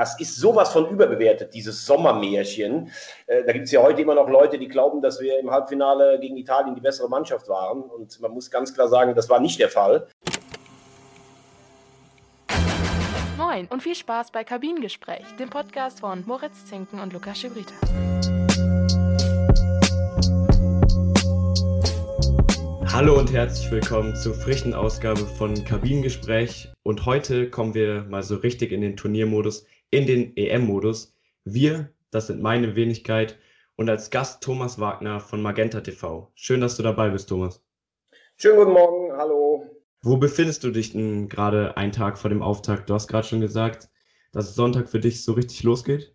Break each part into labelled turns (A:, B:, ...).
A: das ist sowas von überbewertet, dieses Sommermärchen. Äh, da gibt es ja heute immer noch Leute, die glauben, dass wir im Halbfinale gegen Italien die bessere Mannschaft waren. Und man muss ganz klar sagen, das war nicht der Fall.
B: Moin und viel Spaß bei Kabinengespräch, dem Podcast von Moritz Zinken und Lukas Schibrita.
C: Hallo und herzlich willkommen zur frischen Ausgabe von Kabinengespräch. Und heute kommen wir mal so richtig in den Turniermodus, in den EM-Modus. Wir, das sind meine Wenigkeit und als Gast Thomas Wagner von Magenta TV. Schön, dass du dabei bist, Thomas.
A: Schönen guten Morgen, hallo.
C: Wo befindest du dich denn gerade einen Tag vor dem Auftakt? Du hast gerade schon gesagt, dass Sonntag für dich so richtig losgeht.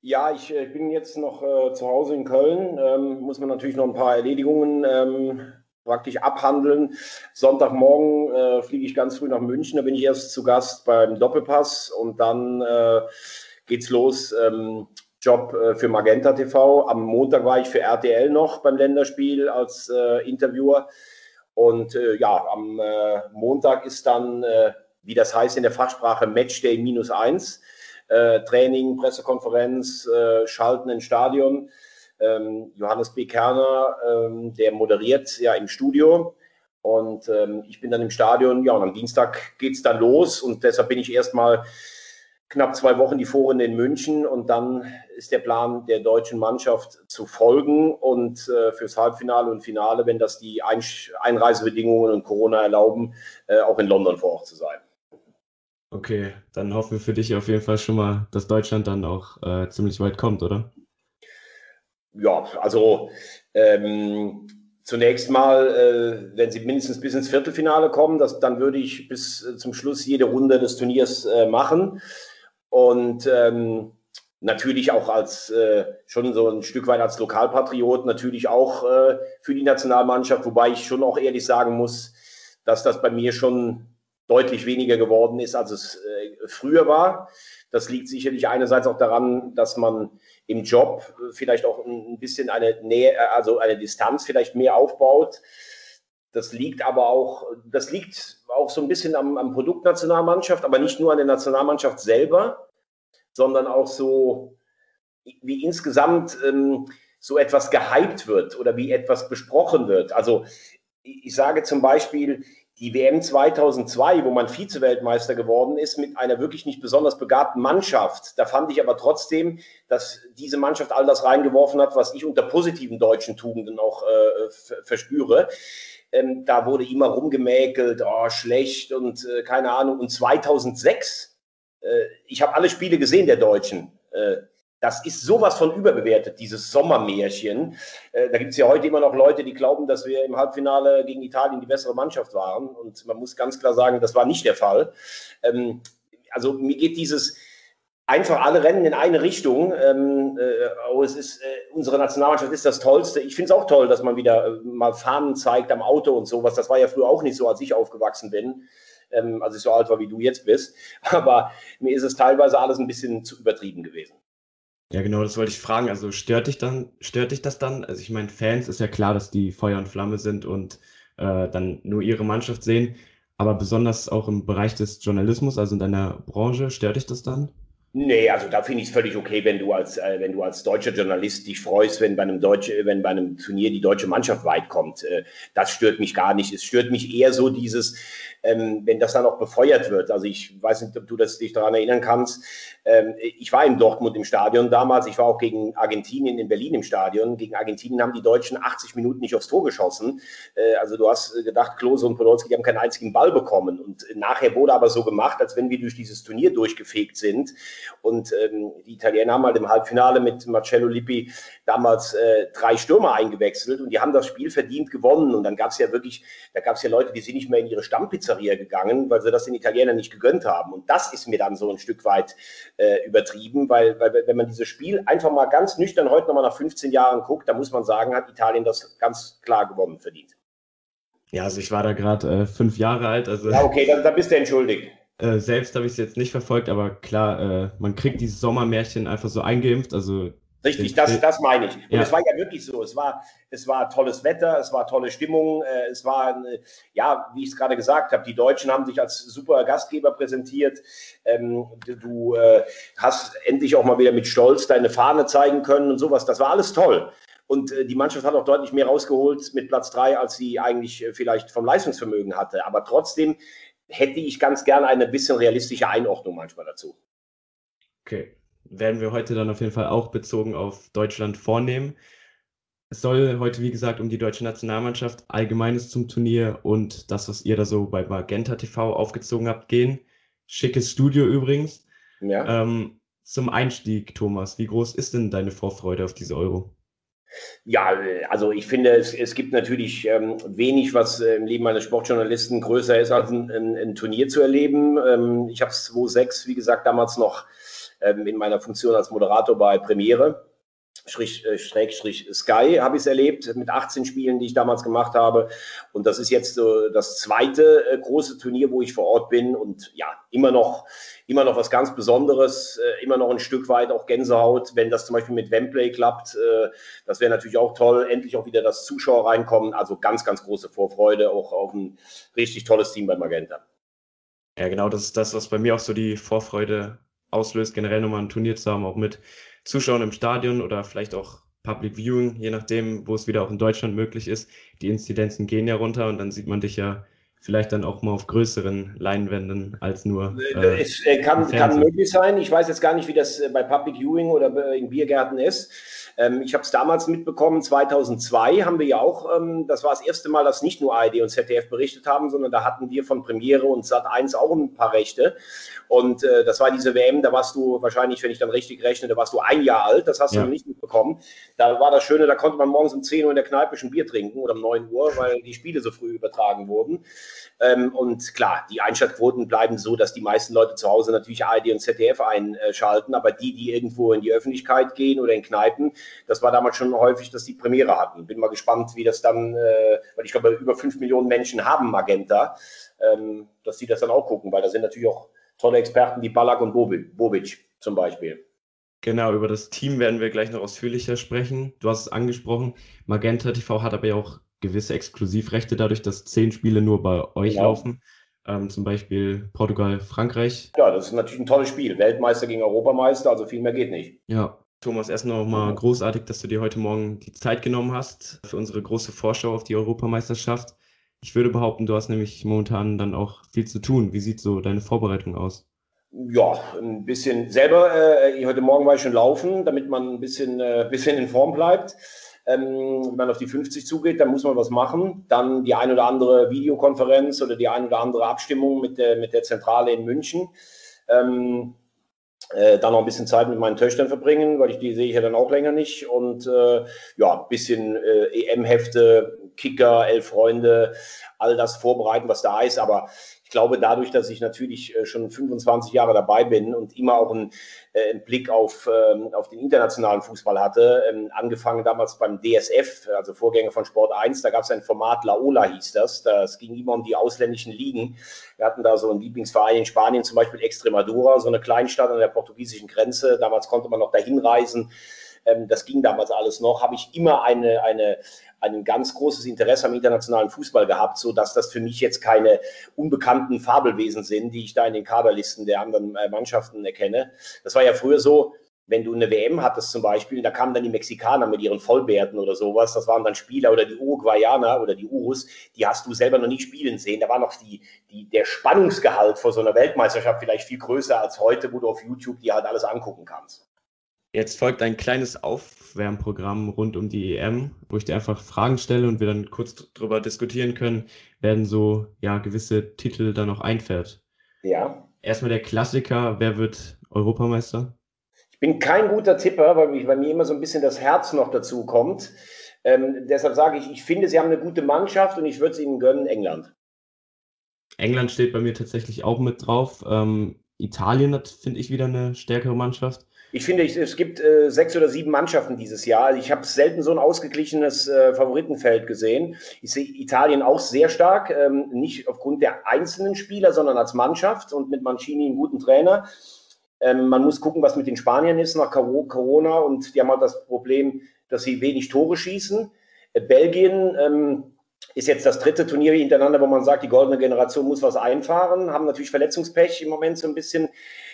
A: Ja, ich äh, bin jetzt noch äh, zu Hause in Köln. Ähm, muss man natürlich noch ein paar Erledigungen ähm, praktisch abhandeln. Sonntagmorgen äh, fliege ich ganz früh nach München. Da bin ich erst zu Gast beim Doppelpass und dann äh, geht's los. Ähm, Job äh, für Magenta TV. Am Montag war ich für RTL noch beim Länderspiel als äh, Interviewer. Und äh, ja, am Montag ist dann, wie das heißt in der Fachsprache, Matchday minus eins. Training, Pressekonferenz, Schalten ins Stadion ähm, Johannes B. Kerner, ähm, der moderiert ja im Studio. Und ähm, ich bin dann im Stadion, ja, und am Dienstag geht es dann los. Und deshalb bin ich erstmal knapp zwei Wochen die Vorrunde in München. Und dann ist der Plan, der deutschen Mannschaft zu folgen und äh, fürs Halbfinale und Finale, wenn das die Ein Einreisebedingungen und Corona erlauben, äh, auch in London vor Ort zu sein.
C: Okay, dann hoffen wir für dich auf jeden Fall schon mal, dass Deutschland dann auch äh, ziemlich weit kommt, oder?
A: Ja, also ähm, zunächst mal, äh, wenn sie mindestens bis ins Viertelfinale kommen, das, dann würde ich bis äh, zum Schluss jede Runde des Turniers äh, machen. Und ähm, natürlich auch als äh, schon so ein Stück weit als Lokalpatriot, natürlich auch äh, für die Nationalmannschaft, wobei ich schon auch ehrlich sagen muss, dass das bei mir schon deutlich weniger geworden ist, als es äh, früher war. Das liegt sicherlich einerseits auch daran, dass man im Job vielleicht auch ein bisschen eine Nähe, also eine Distanz vielleicht mehr aufbaut. Das liegt aber auch, das liegt auch so ein bisschen am, am Produkt Nationalmannschaft, aber nicht nur an der Nationalmannschaft selber, sondern auch so, wie insgesamt ähm, so etwas gehypt wird oder wie etwas besprochen wird. Also ich sage zum Beispiel, die WM 2002, wo man Vize-Weltmeister geworden ist, mit einer wirklich nicht besonders begabten Mannschaft. Da fand ich aber trotzdem, dass diese Mannschaft all das reingeworfen hat, was ich unter positiven deutschen Tugenden auch äh, verspüre. Ähm, da wurde immer rumgemäkelt, oh, schlecht und äh, keine Ahnung. Und 2006, äh, ich habe alle Spiele gesehen der Deutschen. Das ist sowas von überbewertet, dieses Sommermärchen. Äh, da gibt es ja heute immer noch Leute, die glauben, dass wir im Halbfinale gegen Italien die bessere Mannschaft waren. Und man muss ganz klar sagen, das war nicht der Fall. Ähm, also mir geht dieses einfach alle rennen in eine Richtung. Ähm, äh, oh, es ist, äh, unsere Nationalmannschaft ist das Tollste. Ich finde es auch toll, dass man wieder äh, mal Fahnen zeigt am Auto und sowas. Das war ja früher auch nicht so, als ich aufgewachsen bin. Ähm, als ich so alt war, wie du jetzt bist. Aber mir ist es teilweise alles ein bisschen zu übertrieben gewesen.
C: Ja, genau, das wollte ich fragen. Also stört dich dann, stört dich das dann? Also ich meine, Fans ist ja klar, dass die Feuer und Flamme sind und äh, dann nur ihre Mannschaft sehen. Aber besonders auch im Bereich des Journalismus, also in deiner Branche, stört dich das dann?
A: Nee, also da finde ich es völlig okay, wenn du als äh, wenn du als deutscher Journalist dich freust, wenn bei einem deutsche, wenn bei einem Turnier die deutsche Mannschaft weit kommt. Äh, das stört mich gar nicht. Es stört mich eher so dieses, ähm, wenn das dann auch befeuert wird. Also ich weiß nicht, ob du das, dich daran erinnern kannst. Ähm, ich war in Dortmund im Stadion damals. Ich war auch gegen Argentinien in Berlin im Stadion. Gegen Argentinien haben die Deutschen 80 Minuten nicht aufs Tor geschossen. Äh, also du hast gedacht, Klose und Podolski die haben keinen einzigen Ball bekommen. Und nachher wurde aber so gemacht, als wenn wir durch dieses Turnier durchgefegt sind. Und ähm, die Italiener haben halt im Halbfinale mit Marcello Lippi damals äh, drei Stürmer eingewechselt und die haben das Spiel verdient gewonnen. Und dann gab es ja wirklich, da gab es ja Leute, die sind nicht mehr in ihre Stammpizzeria gegangen, weil sie das den Italienern nicht gegönnt haben. Und das ist mir dann so ein Stück weit äh, übertrieben, weil, weil wenn man dieses Spiel einfach mal ganz nüchtern heute nochmal nach 15 Jahren guckt, dann muss man sagen, hat Italien das ganz klar gewonnen verdient.
C: Ja, also ich war da gerade äh, fünf Jahre alt. Also
A: ja, okay, dann, dann bist du entschuldigt.
C: Äh, selbst habe ich es jetzt nicht verfolgt, aber klar, äh, man kriegt dieses Sommermärchen einfach so eingeimpft. Also
A: Richtig, das, das meine ich. Und ja. es war ja wirklich so. Es war, es war tolles Wetter, es war tolle Stimmung, äh, es war, ja, wie ich es gerade gesagt habe, die Deutschen haben sich als super Gastgeber präsentiert. Ähm, du äh, hast endlich auch mal wieder mit Stolz deine Fahne zeigen können und sowas. Das war alles toll. Und äh, die Mannschaft hat auch deutlich mehr rausgeholt mit Platz drei, als sie eigentlich vielleicht vom Leistungsvermögen hatte. Aber trotzdem hätte ich ganz gerne eine bisschen realistische Einordnung manchmal dazu.
C: Okay werden wir heute dann auf jeden Fall auch bezogen auf Deutschland vornehmen. Es soll heute, wie gesagt, um die deutsche Nationalmannschaft, Allgemeines zum Turnier und das, was ihr da so bei Magenta TV aufgezogen habt, gehen. Schickes Studio übrigens. Ja. Ähm, zum Einstieg, Thomas, wie groß ist denn deine Vorfreude auf diese Euro?
A: Ja, also ich finde, es, es gibt natürlich ähm, wenig, was äh, im Leben eines Sportjournalisten größer ist, als ein, ein, ein Turnier zu erleben. Ähm, ich habe es 2006, wie gesagt, damals noch in meiner Funktion als Moderator bei Premiere. Äh, Schrägstrich Sky habe ich es erlebt mit 18 Spielen, die ich damals gemacht habe. Und das ist jetzt so das zweite äh, große Turnier, wo ich vor Ort bin. Und ja, immer noch, immer noch was ganz Besonderes, äh, immer noch ein Stück weit auch Gänsehaut, wenn das zum Beispiel mit Wembley klappt. Das wäre natürlich auch toll. Endlich auch wieder das Zuschauer reinkommen. Also ganz, ganz große Vorfreude auch auf ein richtig tolles Team bei Magenta.
C: Ja, genau, das ist das, was bei mir auch so die Vorfreude auslöst, generell nochmal ein Turnier zu haben, auch mit Zuschauern im Stadion oder vielleicht auch Public Viewing, je nachdem, wo es wieder auch in Deutschland möglich ist. Die Inzidenzen gehen ja runter und dann sieht man dich ja vielleicht dann auch mal auf größeren Leinwänden als nur.
A: Äh, es äh, kann, kann möglich sein. Ich weiß jetzt gar nicht, wie das äh, bei Public Viewing oder in Biergärten ist. Ähm, ich habe es damals mitbekommen, 2002 haben wir ja auch, ähm, das war das erste Mal, dass nicht nur ARD und ZDF berichtet haben, sondern da hatten wir von Premiere und Sat1 auch ein paar Rechte. Und äh, das war diese WM, da warst du wahrscheinlich, wenn ich dann richtig rechne, da warst du ein Jahr alt, das hast ja. du nicht mitbekommen. Da war das Schöne, da konnte man morgens um 10 Uhr in der Kneipe schon Bier trinken oder um 9 Uhr, weil die Spiele so früh übertragen wurden. Ähm, und klar, die Einschaltquoten bleiben so, dass die meisten Leute zu Hause natürlich ARD und ZDF einschalten, aber die, die irgendwo in die Öffentlichkeit gehen oder in Kneipen, das war damals schon häufig, dass die Premiere hatten. Bin mal gespannt, wie das dann, äh, weil ich glaube, über fünf Millionen Menschen haben Magenta, ähm, dass sie das dann auch gucken, weil da sind natürlich auch tolle Experten wie Ballack und Bobic zum Beispiel.
C: Genau, über das Team werden wir gleich noch ausführlicher sprechen. Du hast es angesprochen, Magenta TV hat aber ja auch gewisse Exklusivrechte dadurch, dass zehn Spiele nur bei euch genau. laufen. Ähm, zum Beispiel Portugal, Frankreich.
A: Ja, das ist natürlich ein tolles Spiel. Weltmeister gegen Europameister, also viel mehr geht nicht.
C: Ja, Thomas, erst noch mal großartig, dass du dir heute Morgen die Zeit genommen hast für unsere große Vorschau auf die Europameisterschaft. Ich würde behaupten, du hast nämlich momentan dann auch viel zu tun. Wie sieht so deine Vorbereitung aus?
A: Ja, ein bisschen selber. Äh, heute Morgen war ich schon laufen, damit man ein bisschen, äh, bisschen in Form bleibt. Ähm, wenn man auf die 50 zugeht, dann muss man was machen. Dann die ein oder andere Videokonferenz oder die ein oder andere Abstimmung mit der, mit der Zentrale in München. Ähm, äh, dann noch ein bisschen Zeit mit meinen Töchtern verbringen, weil ich die sehe ich ja dann auch länger nicht. Und äh, ja, ein bisschen äh, EM-Hefte, Kicker, elf Freunde, all das vorbereiten, was da ist. Aber glaube, dadurch, dass ich natürlich äh, schon 25 Jahre dabei bin und immer auch einen, äh, einen Blick auf, ähm, auf den internationalen Fußball hatte, ähm, angefangen damals beim DSF, also Vorgänger von Sport 1, da gab es ein Format Laola hieß das. Das ging immer um die ausländischen Ligen. Wir hatten da so einen Lieblingsverein in Spanien, zum Beispiel Extremadura, so eine Kleinstadt an der portugiesischen Grenze. Damals konnte man noch dahin reisen ähm, das ging damals alles noch, habe ich immer eine, eine, ein ganz großes Interesse am internationalen Fußball gehabt, so dass das für mich jetzt keine unbekannten Fabelwesen sind, die ich da in den Kaderlisten der anderen äh, Mannschaften erkenne. Das war ja früher so, wenn du eine WM hattest zum Beispiel, da kamen dann die Mexikaner mit ihren Vollbärten oder sowas, das waren dann Spieler oder die Uruguayaner oder die Urus, die hast du selber noch nie spielen sehen. Da war noch die, die, der Spannungsgehalt vor so einer Weltmeisterschaft vielleicht viel größer als heute, wo du auf YouTube dir halt alles angucken kannst.
C: Jetzt folgt ein kleines Aufwärmprogramm rund um die EM, wo ich dir einfach Fragen stelle und wir dann kurz drüber diskutieren können, werden so ja gewisse Titel dann noch einfährt.
A: Ja.
C: Erstmal der Klassiker, wer wird Europameister?
A: Ich bin kein guter Tipper, weil bei mir immer so ein bisschen das Herz noch dazu kommt. Ähm, deshalb sage ich, ich finde, sie haben eine gute Mannschaft und ich würde es ihnen gönnen, England.
C: England steht bei mir tatsächlich auch mit drauf. Ähm, Italien hat, finde ich, wieder eine stärkere Mannschaft.
A: Ich finde, es gibt äh, sechs oder sieben Mannschaften dieses Jahr. Ich habe selten so ein ausgeglichenes äh, Favoritenfeld gesehen. Ich sehe Italien auch sehr stark, ähm, nicht aufgrund der einzelnen Spieler, sondern als Mannschaft und mit Mancini einen guten Trainer. Ähm, man muss gucken, was mit den Spaniern ist nach Corona und die haben halt das Problem, dass sie wenig Tore schießen. Äh, Belgien ähm, ist jetzt das dritte Turnier hintereinander, wo man sagt, die goldene Generation muss was einfahren, haben natürlich Verletzungspech im Moment so ein bisschen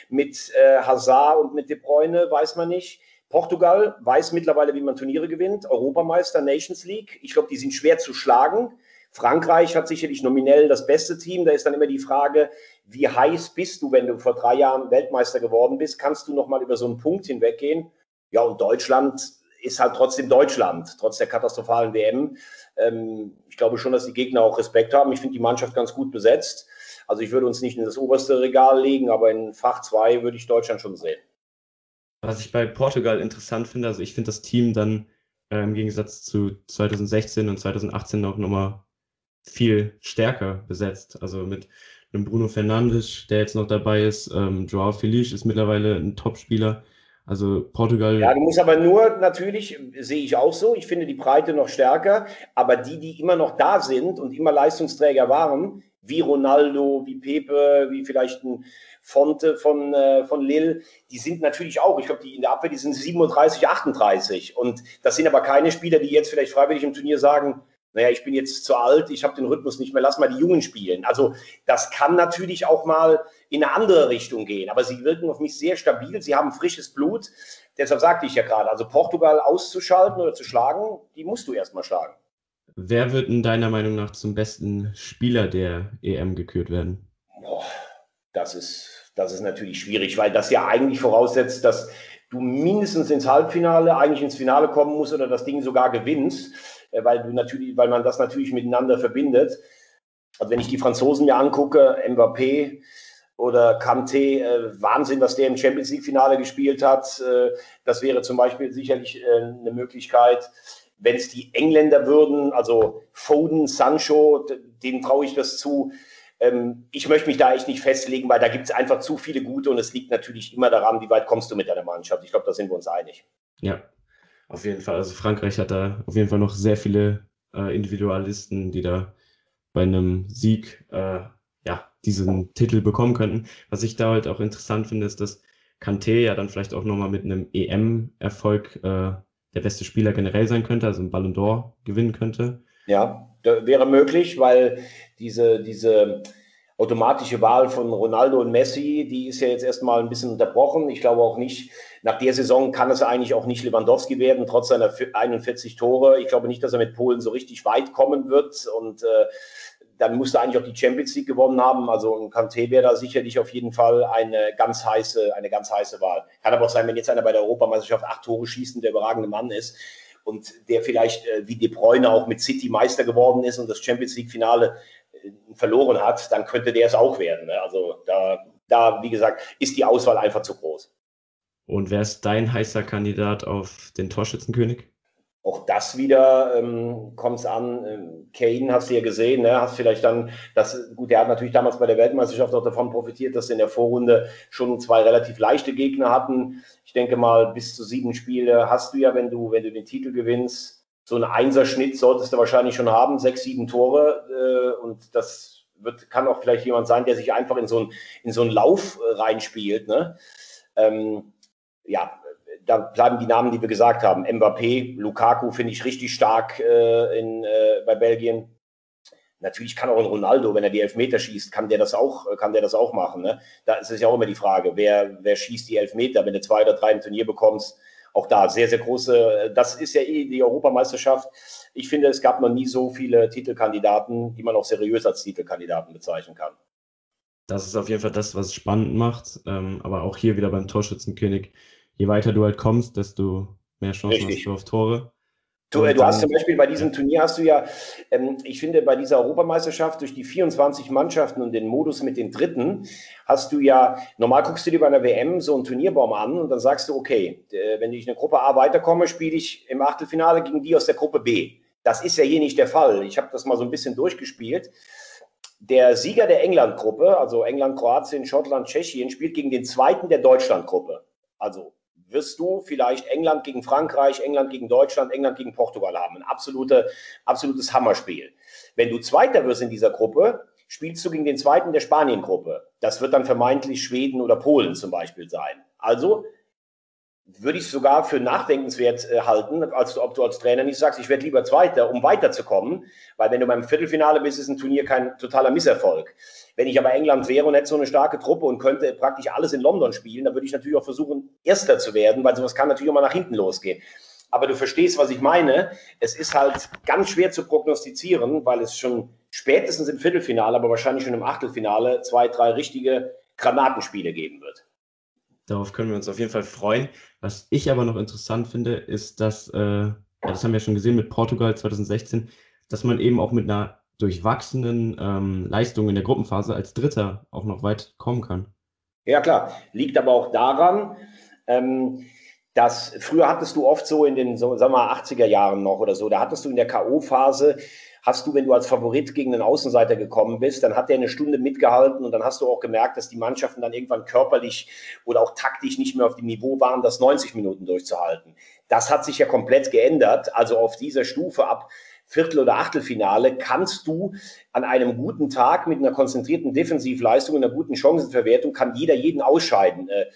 A: mit äh, Hazard und mit De Bruyne, weiß man nicht. Portugal weiß mittlerweile, wie man Turniere gewinnt. Europameister, Nations League. Ich glaube, die sind schwer zu schlagen. Frankreich hat sicherlich nominell das beste Team. Da ist dann immer die Frage, wie heiß bist du, wenn du vor drei Jahren Weltmeister geworden bist? Kannst du nochmal über so einen Punkt hinweggehen? Ja, und Deutschland ist halt trotzdem Deutschland, trotz der katastrophalen WM. Ähm, ich glaube schon, dass die Gegner auch Respekt haben. Ich finde die Mannschaft ganz gut besetzt. Also ich würde uns nicht in das oberste Regal legen, aber in Fach 2 würde ich Deutschland schon sehen.
C: Was ich bei Portugal interessant finde, also ich finde das Team dann äh, im Gegensatz zu 2016 und 2018 auch nochmal viel stärker besetzt. Also mit einem Bruno Fernandes, der jetzt noch dabei ist, ähm, Joao Feliz ist mittlerweile ein Top-Spieler. Also Portugal.
A: Ja, du musst aber nur, natürlich, sehe ich auch so, ich finde die Breite noch stärker, aber die, die immer noch da sind und immer Leistungsträger waren, wie Ronaldo, wie Pepe, wie vielleicht ein Fonte von, äh, von Lille, die sind natürlich auch, ich glaube, die in der Abwehr, die sind 37, 38. Und das sind aber keine Spieler, die jetzt vielleicht freiwillig im Turnier sagen, naja, ich bin jetzt zu alt, ich habe den Rhythmus nicht mehr, lass mal die Jungen spielen. Also das kann natürlich auch mal in eine andere Richtung gehen, aber sie wirken auf mich sehr stabil, sie haben frisches Blut. Deshalb sagte ich ja gerade, also Portugal auszuschalten oder zu schlagen, die musst du erstmal schlagen.
C: Wer wird in deiner Meinung nach zum besten Spieler der EM gekürt werden?
A: Boah, das ist das ist natürlich schwierig, weil das ja eigentlich voraussetzt, dass du mindestens ins Halbfinale, eigentlich ins Finale kommen musst oder das Ding sogar gewinnst, weil du natürlich, weil man das natürlich miteinander verbindet. Also wenn ich die Franzosen mir angucke, Mbappé oder Kanté, äh, Wahnsinn, was der im Champions League Finale gespielt hat. Äh, das wäre zum Beispiel sicherlich äh, eine Möglichkeit. Wenn es die Engländer würden, also Foden, Sancho, denen traue ich das zu. Ähm, ich möchte mich da echt nicht festlegen, weil da gibt es einfach zu viele gute und es liegt natürlich immer daran, wie weit kommst du mit deiner Mannschaft. Ich glaube, da sind wir uns einig.
C: Ja, auf jeden Fall. Also Frankreich hat da auf jeden Fall noch sehr viele äh, Individualisten, die da bei einem Sieg äh, ja, diesen Titel bekommen könnten. Was ich da halt auch interessant finde, ist, dass Kanté ja dann vielleicht auch nochmal mit einem EM-Erfolg äh, der beste Spieler generell sein könnte, also einen Ballon d'Or gewinnen könnte.
A: Ja, wäre möglich, weil diese, diese automatische Wahl von Ronaldo und Messi, die ist ja jetzt erstmal ein bisschen unterbrochen. Ich glaube auch nicht, nach der Saison kann es eigentlich auch nicht Lewandowski werden, trotz seiner 41 Tore. Ich glaube nicht, dass er mit Polen so richtig weit kommen wird und äh, dann musste eigentlich auch die Champions League gewonnen haben. Also ein Kanté wäre da sicherlich auf jeden Fall eine ganz heiße, eine ganz heiße Wahl. Kann aber auch sein, wenn jetzt einer bei der Europameisterschaft acht Tore schießt und der überragende Mann ist, und der vielleicht äh, wie De Bruyne auch mit City Meister geworden ist und das Champions League Finale verloren hat, dann könnte der es auch werden. Ne? Also da, da, wie gesagt, ist die Auswahl einfach zu groß.
C: Und wer ist dein heißer Kandidat auf den Torschützenkönig?
A: auch das wieder ähm, kommt es an. Ähm, Kane hast du ja gesehen, ne? hast vielleicht dann, das, gut, der hat natürlich damals bei der Weltmeisterschaft auch davon profitiert, dass sie in der Vorrunde schon zwei relativ leichte Gegner hatten. Ich denke mal, bis zu sieben Spiele hast du ja, wenn du, wenn du den Titel gewinnst, so einen Einserschnitt solltest du wahrscheinlich schon haben, sechs, sieben Tore. Äh, und das wird, kann auch vielleicht jemand sein, der sich einfach in so, ein, in so einen Lauf äh, reinspielt. Ne? Ähm, ja, da bleiben die Namen, die wir gesagt haben. Mbappé, Lukaku finde ich richtig stark äh, in, äh, bei Belgien. Natürlich kann auch ein Ronaldo, wenn er die Elfmeter schießt, kann der das auch, kann der das auch machen. Ne? Da ist es ja auch immer die Frage, wer, wer schießt die Elfmeter, wenn du zwei oder drei im Turnier bekommst. Auch da sehr, sehr große, das ist ja eh die Europameisterschaft. Ich finde, es gab noch nie so viele Titelkandidaten, die man auch seriös als Titelkandidaten bezeichnen kann.
C: Das ist auf jeden Fall das, was es spannend macht. Ähm, aber auch hier wieder beim Torschützenkönig je weiter du halt kommst, desto mehr Chancen Richtig. hast du auf Tore.
A: Du, du, hast zum Beispiel bei diesem Turnier hast du ja, ähm, ich finde, bei dieser Europameisterschaft durch die 24 Mannschaften und den Modus mit den Dritten, hast du ja, normal guckst du dir bei einer WM so einen Turnierbaum an und dann sagst du, okay, äh, wenn ich in der Gruppe A weiterkomme, spiele ich im Achtelfinale gegen die aus der Gruppe B. Das ist ja hier nicht der Fall. Ich habe das mal so ein bisschen durchgespielt. Der Sieger der England-Gruppe, also England, Kroatien, Schottland, Tschechien, spielt gegen den zweiten der Deutschland-Gruppe. Also wirst du vielleicht England gegen Frankreich, England gegen Deutschland, England gegen Portugal haben. Ein absolute, absolutes Hammerspiel. Wenn du Zweiter wirst in dieser Gruppe, spielst du gegen den zweiten der Spaniengruppe. Das wird dann vermeintlich Schweden oder Polen zum Beispiel sein. Also würde ich sogar für nachdenkenswert äh, halten, als ob du als Trainer nicht sagst, ich werde lieber Zweiter, um weiterzukommen, weil wenn du beim Viertelfinale bist, ist ein Turnier kein totaler Misserfolg. Wenn ich aber England wäre und hätte so eine starke Truppe und könnte praktisch alles in London spielen, dann würde ich natürlich auch versuchen, Erster zu werden, weil sowas kann natürlich auch mal nach hinten losgehen. Aber du verstehst, was ich meine. Es ist halt ganz schwer zu prognostizieren, weil es schon spätestens im Viertelfinale, aber wahrscheinlich schon im Achtelfinale zwei, drei richtige Granatenspiele geben wird.
C: Darauf können wir uns auf jeden Fall freuen. Was ich aber noch interessant finde, ist, dass, äh, ja, das haben wir schon gesehen mit Portugal 2016, dass man eben auch mit einer durchwachsenen ähm, Leistung in der Gruppenphase als Dritter auch noch weit kommen kann.
A: Ja, klar. Liegt aber auch daran, ähm, dass früher hattest du oft so in den, so, sagen wir mal, 80er Jahren noch oder so, da hattest du in der K.O.-Phase hast du, wenn du als Favorit gegen einen Außenseiter gekommen bist, dann hat der eine Stunde mitgehalten und dann hast du auch gemerkt, dass die Mannschaften dann irgendwann körperlich oder auch taktisch nicht mehr auf dem Niveau waren, das 90 Minuten durchzuhalten. Das hat sich ja komplett geändert. Also auf dieser Stufe ab Viertel- oder Achtelfinale kannst du an einem guten Tag mit einer konzentrierten Defensivleistung und einer guten Chancenverwertung kann jeder jeden ausscheiden. Äh,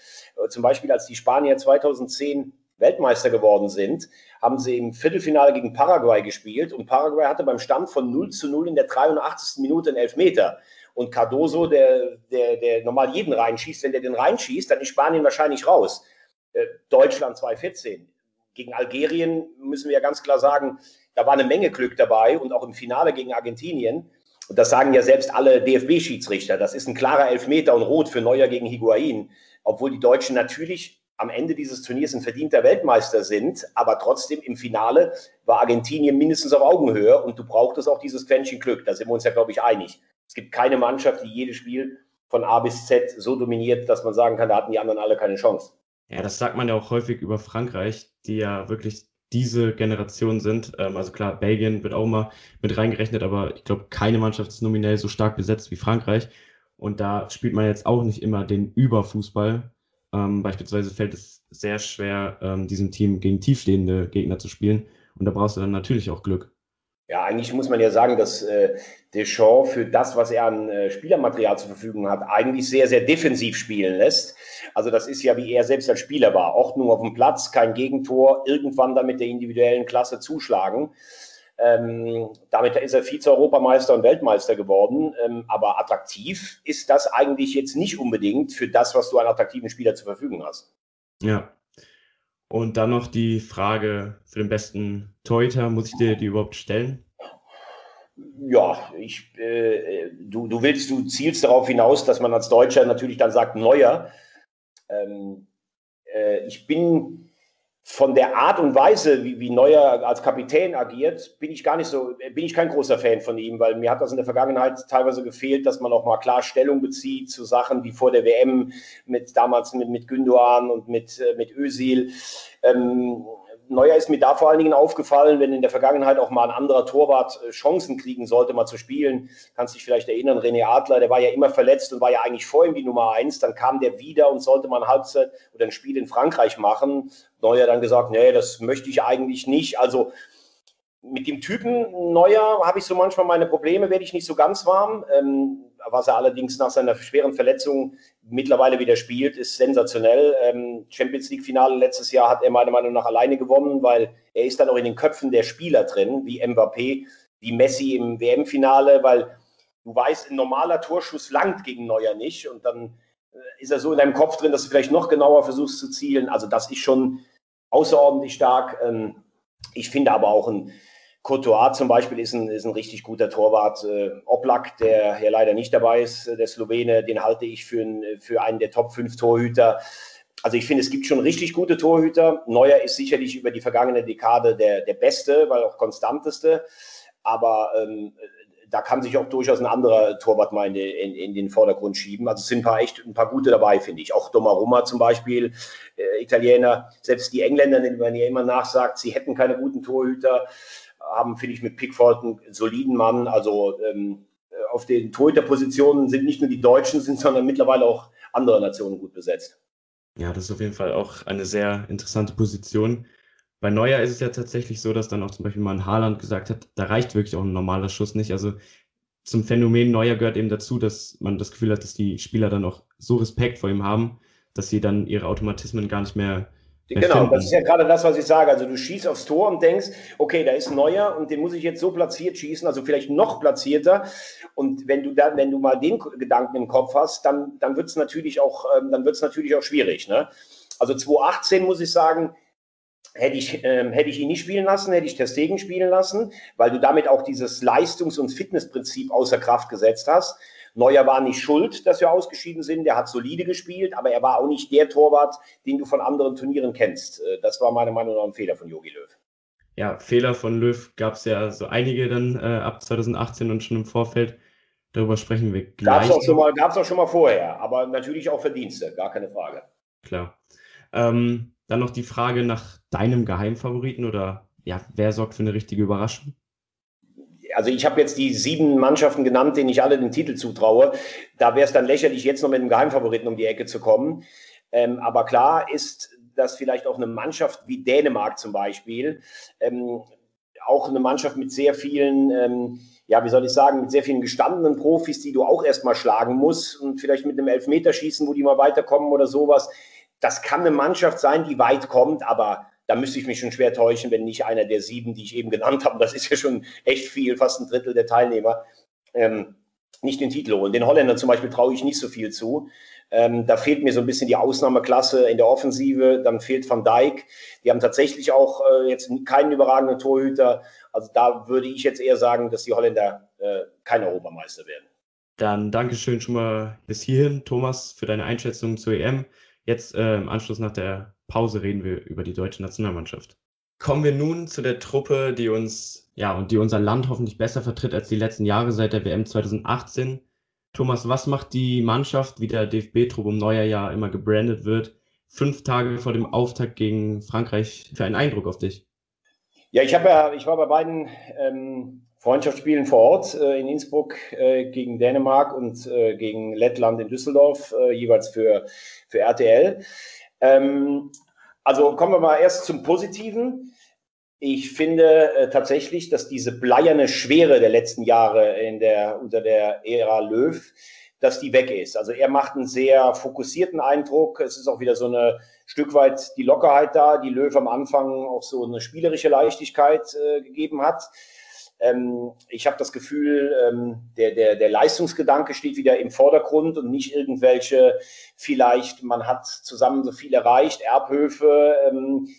A: zum Beispiel als die Spanier 2010 Weltmeister geworden sind, haben sie im Viertelfinale gegen Paraguay gespielt und Paraguay hatte beim Stand von 0 zu 0 in der 83. Minute einen Elfmeter. Und Cardoso, der, der, der normal jeden reinschießt, wenn der den reinschießt, dann ist Spanien wahrscheinlich raus. Äh, Deutschland 2014. Gegen Algerien müssen wir ja ganz klar sagen, da war eine Menge Glück dabei und auch im Finale gegen Argentinien. Und das sagen ja selbst alle DFB-Schiedsrichter. Das ist ein klarer Elfmeter und Rot für Neuer gegen Higuain. Obwohl die Deutschen natürlich am Ende dieses Turniers ein verdienter Weltmeister sind, aber trotzdem im Finale war Argentinien mindestens auf Augenhöhe und du brauchtest auch dieses Quäntchen Glück. Da sind wir uns ja, glaube ich, einig. Es gibt keine Mannschaft, die jedes Spiel von A bis Z so dominiert, dass man sagen kann, da hatten die anderen alle keine Chance.
C: Ja, das sagt man ja auch häufig über Frankreich, die ja wirklich diese Generation sind. Ähm, also klar, Belgien wird auch mal mit reingerechnet, aber ich glaube, keine Mannschaft ist nominell so stark besetzt wie Frankreich. Und da spielt man jetzt auch nicht immer den Überfußball, ähm, beispielsweise fällt es sehr schwer, ähm, diesem Team gegen tiefstehende Gegner zu spielen. Und da brauchst du dann natürlich auch Glück.
A: Ja, eigentlich muss man ja sagen, dass äh, Deschamps für das, was er an äh, Spielermaterial zur Verfügung hat, eigentlich sehr, sehr defensiv spielen lässt. Also das ist ja, wie er selbst als Spieler war. Ordnung auf dem Platz, kein Gegentor, irgendwann dann mit der individuellen Klasse zuschlagen. Ähm, damit ist er Vize-Europameister und Weltmeister geworden. Ähm, aber attraktiv ist das eigentlich jetzt nicht unbedingt für das, was du an attraktiven Spieler zur Verfügung hast.
C: Ja. Und dann noch die Frage für den besten Torhüter. Muss ich dir die überhaupt stellen?
A: Ja, ich, äh, du, du willst, du zielst darauf hinaus, dass man als Deutscher natürlich dann sagt, neuer. Ähm, äh, ich bin von der Art und Weise, wie, wie Neuer als Kapitän agiert, bin ich gar nicht so, bin ich kein großer Fan von ihm, weil mir hat das in der Vergangenheit teilweise gefehlt, dass man auch mal klar Stellung bezieht zu Sachen wie vor der WM mit damals mit, mit Gündogan und mit, äh, mit Özil. Ähm, Neuer ist mir da vor allen Dingen aufgefallen, wenn in der Vergangenheit auch mal ein anderer Torwart äh, Chancen kriegen sollte, mal zu spielen. Kannst dich vielleicht erinnern, René Adler, der war ja immer verletzt und war ja eigentlich vor ihm die Nummer eins. Dann kam der wieder und sollte mal ein Halbzeit oder ein Spiel in Frankreich machen. Neuer dann gesagt, nee, das möchte ich eigentlich nicht. Also mit dem Typen Neuer habe ich so manchmal meine Probleme, werde ich nicht so ganz warm. Ähm, was er allerdings nach seiner schweren Verletzung mittlerweile wieder spielt, ist sensationell. Ähm, Champions League-Finale letztes Jahr hat er meiner Meinung nach alleine gewonnen, weil er ist dann auch in den Köpfen der Spieler drin, wie Mbappé, wie Messi im WM-Finale, weil du weißt, ein normaler Torschuss langt gegen Neuer nicht und dann äh, ist er so in deinem Kopf drin, dass du vielleicht noch genauer versuchst zu zielen. Also das ist schon außerordentlich stark. Ähm, ich finde aber auch ein Courtois zum Beispiel ist ein, ist ein richtig guter Torwart. Äh, Oblak, der ja leider nicht dabei ist, äh, der Slowene, den halte ich für, ein, für einen der Top 5 Torhüter. Also ich finde, es gibt schon richtig gute Torhüter. Neuer ist sicherlich über die vergangene Dekade der, der beste, weil auch konstanteste. Aber ähm, da kann sich auch durchaus ein anderer Torwart mal in, in, in, den Vordergrund schieben. Also es sind ein paar echt ein paar gute dabei, finde ich. Auch Donnarumma zum Beispiel, äh, Italiener. Selbst die Engländer, denen man ja immer nachsagt, sie hätten keine guten Torhüter haben, finde ich, mit Pickford einen soliden Mann. Also ähm, auf den Torhüterpositionen sind nicht nur die Deutschen, sind, sondern mittlerweile auch andere Nationen gut besetzt.
C: Ja, das ist auf jeden Fall auch eine sehr interessante Position. Bei Neuer ist es ja tatsächlich so, dass dann auch zum Beispiel mal ein Haaland gesagt hat, da reicht wirklich auch ein normaler Schuss nicht. Also zum Phänomen Neuer gehört eben dazu, dass man das Gefühl hat, dass die Spieler dann auch so Respekt vor ihm haben, dass sie dann ihre Automatismen gar nicht mehr
A: Genau, das ist ja gerade das, was ich sage. Also du schießt aufs Tor und denkst, okay, da ist ein neuer und den muss ich jetzt so platziert schießen, also vielleicht noch platzierter. Und wenn du dann, wenn du mal den Gedanken im Kopf hast, dann, dann wird es natürlich auch, ähm, dann wird natürlich auch schwierig. Ne? Also 2018 muss ich sagen, hätte ich, ähm, hätte ich ihn nicht spielen lassen, hätte ich Testegen spielen lassen, weil du damit auch dieses Leistungs- und Fitnessprinzip außer Kraft gesetzt hast. Neuer war nicht schuld, dass wir ausgeschieden sind. Der hat solide gespielt, aber er war auch nicht der Torwart, den du von anderen Turnieren kennst. Äh, das war meiner Meinung nach ein Fehler von Jogi Löw.
C: Ja, Fehler von Löw gab es ja so einige dann äh, ab 2018 und schon im Vorfeld. Darüber sprechen wir
A: gleich. Gab es auch, auch schon mal vorher, aber natürlich auch Verdienste, gar keine Frage.
C: Klar. Ähm, dann noch die Frage nach deinem Geheimfavoriten oder ja, wer sorgt für eine richtige Überraschung?
A: Also ich habe jetzt die sieben Mannschaften genannt, denen ich alle den Titel zutraue. Da wäre es dann lächerlich, jetzt noch mit einem Geheimfavoriten um die Ecke zu kommen. Ähm, aber klar ist, dass vielleicht auch eine Mannschaft wie Dänemark zum Beispiel, ähm, auch eine Mannschaft mit sehr vielen, ähm, ja, wie soll ich sagen, mit sehr vielen gestandenen Profis, die du auch erstmal schlagen musst und vielleicht mit einem Elfmeterschießen, wo die mal weiterkommen oder sowas. Das kann eine Mannschaft sein, die weit kommt, aber da müsste ich mich schon schwer täuschen, wenn nicht einer der sieben, die ich eben genannt habe, das ist ja schon echt viel, fast ein Drittel der Teilnehmer, ähm, nicht den Titel holen. Den Holländern zum Beispiel traue ich nicht so viel zu. Ähm, da fehlt mir so ein bisschen die Ausnahmeklasse in der Offensive. Dann fehlt Van Dijk. Die haben tatsächlich auch äh, jetzt keinen überragenden Torhüter. Also da würde ich jetzt eher sagen, dass die Holländer äh, keine Europameister werden.
C: Dann Dankeschön schon mal bis hierhin, Thomas, für deine Einschätzung zur EM. Jetzt äh, im Anschluss nach der Pause reden wir über die deutsche Nationalmannschaft. Kommen wir nun zu der Truppe, die uns, ja, und die unser Land hoffentlich besser vertritt als die letzten Jahre seit der WM 2018. Thomas, was macht die Mannschaft, wie der DFB-Trupp um neuer Jahr immer gebrandet wird, fünf Tage vor dem Auftakt gegen Frankreich für einen Eindruck auf dich?
A: Ja, ich habe ja, ich war bei beiden ähm, Freundschaftsspielen vor Ort äh, in Innsbruck äh, gegen Dänemark und äh, gegen Lettland in Düsseldorf, äh, jeweils für, für RTL. Ähm, also kommen wir mal erst zum Positiven. Ich finde äh, tatsächlich, dass diese bleierne Schwere der letzten Jahre in der, unter der Ära Löw, dass die weg ist. Also er macht einen sehr fokussierten Eindruck. Es ist auch wieder so eine Stück weit die Lockerheit da, die Löw am Anfang auch so eine spielerische Leichtigkeit äh, gegeben hat. Ähm, ich habe das Gefühl, ähm, der, der, der Leistungsgedanke steht wieder im Vordergrund und nicht irgendwelche, vielleicht, man hat zusammen so viel erreicht, Erbhöfe. Ähm,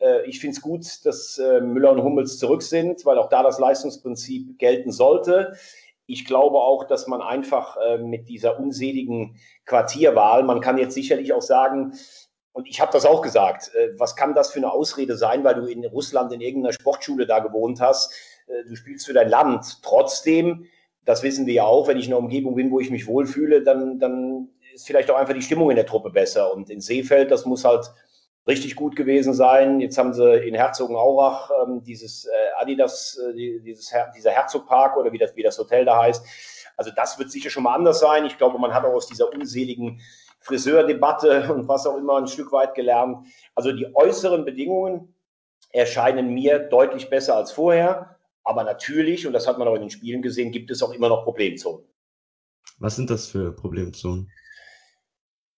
A: äh, ich finde es gut, dass äh, Müller und Hummels zurück sind, weil auch da das Leistungsprinzip gelten sollte. Ich glaube auch, dass man einfach äh, mit dieser unseligen Quartierwahl, man kann jetzt sicherlich auch sagen, und ich habe das auch gesagt, äh, was kann das für eine Ausrede sein, weil du in Russland in irgendeiner Sportschule da gewohnt hast, du spielst für dein Land. Trotzdem, das wissen wir ja auch, wenn ich in einer Umgebung bin, wo ich mich wohlfühle, dann, dann ist vielleicht auch einfach die Stimmung in der Truppe besser. Und in Seefeld, das muss halt richtig gut gewesen sein. Jetzt haben sie in Herzogenaurach ähm, dieses äh, Adidas, äh, dieses Her dieser Herzogpark oder wie das, wie das Hotel da heißt. Also das wird sicher schon mal anders sein. Ich glaube, man hat auch aus dieser unseligen Friseurdebatte und was auch immer ein Stück weit gelernt. Also die äußeren Bedingungen erscheinen mir deutlich besser als vorher. Aber natürlich, und das hat man auch in den Spielen gesehen, gibt es auch immer noch Problemzonen.
C: Was sind das für Problemzonen?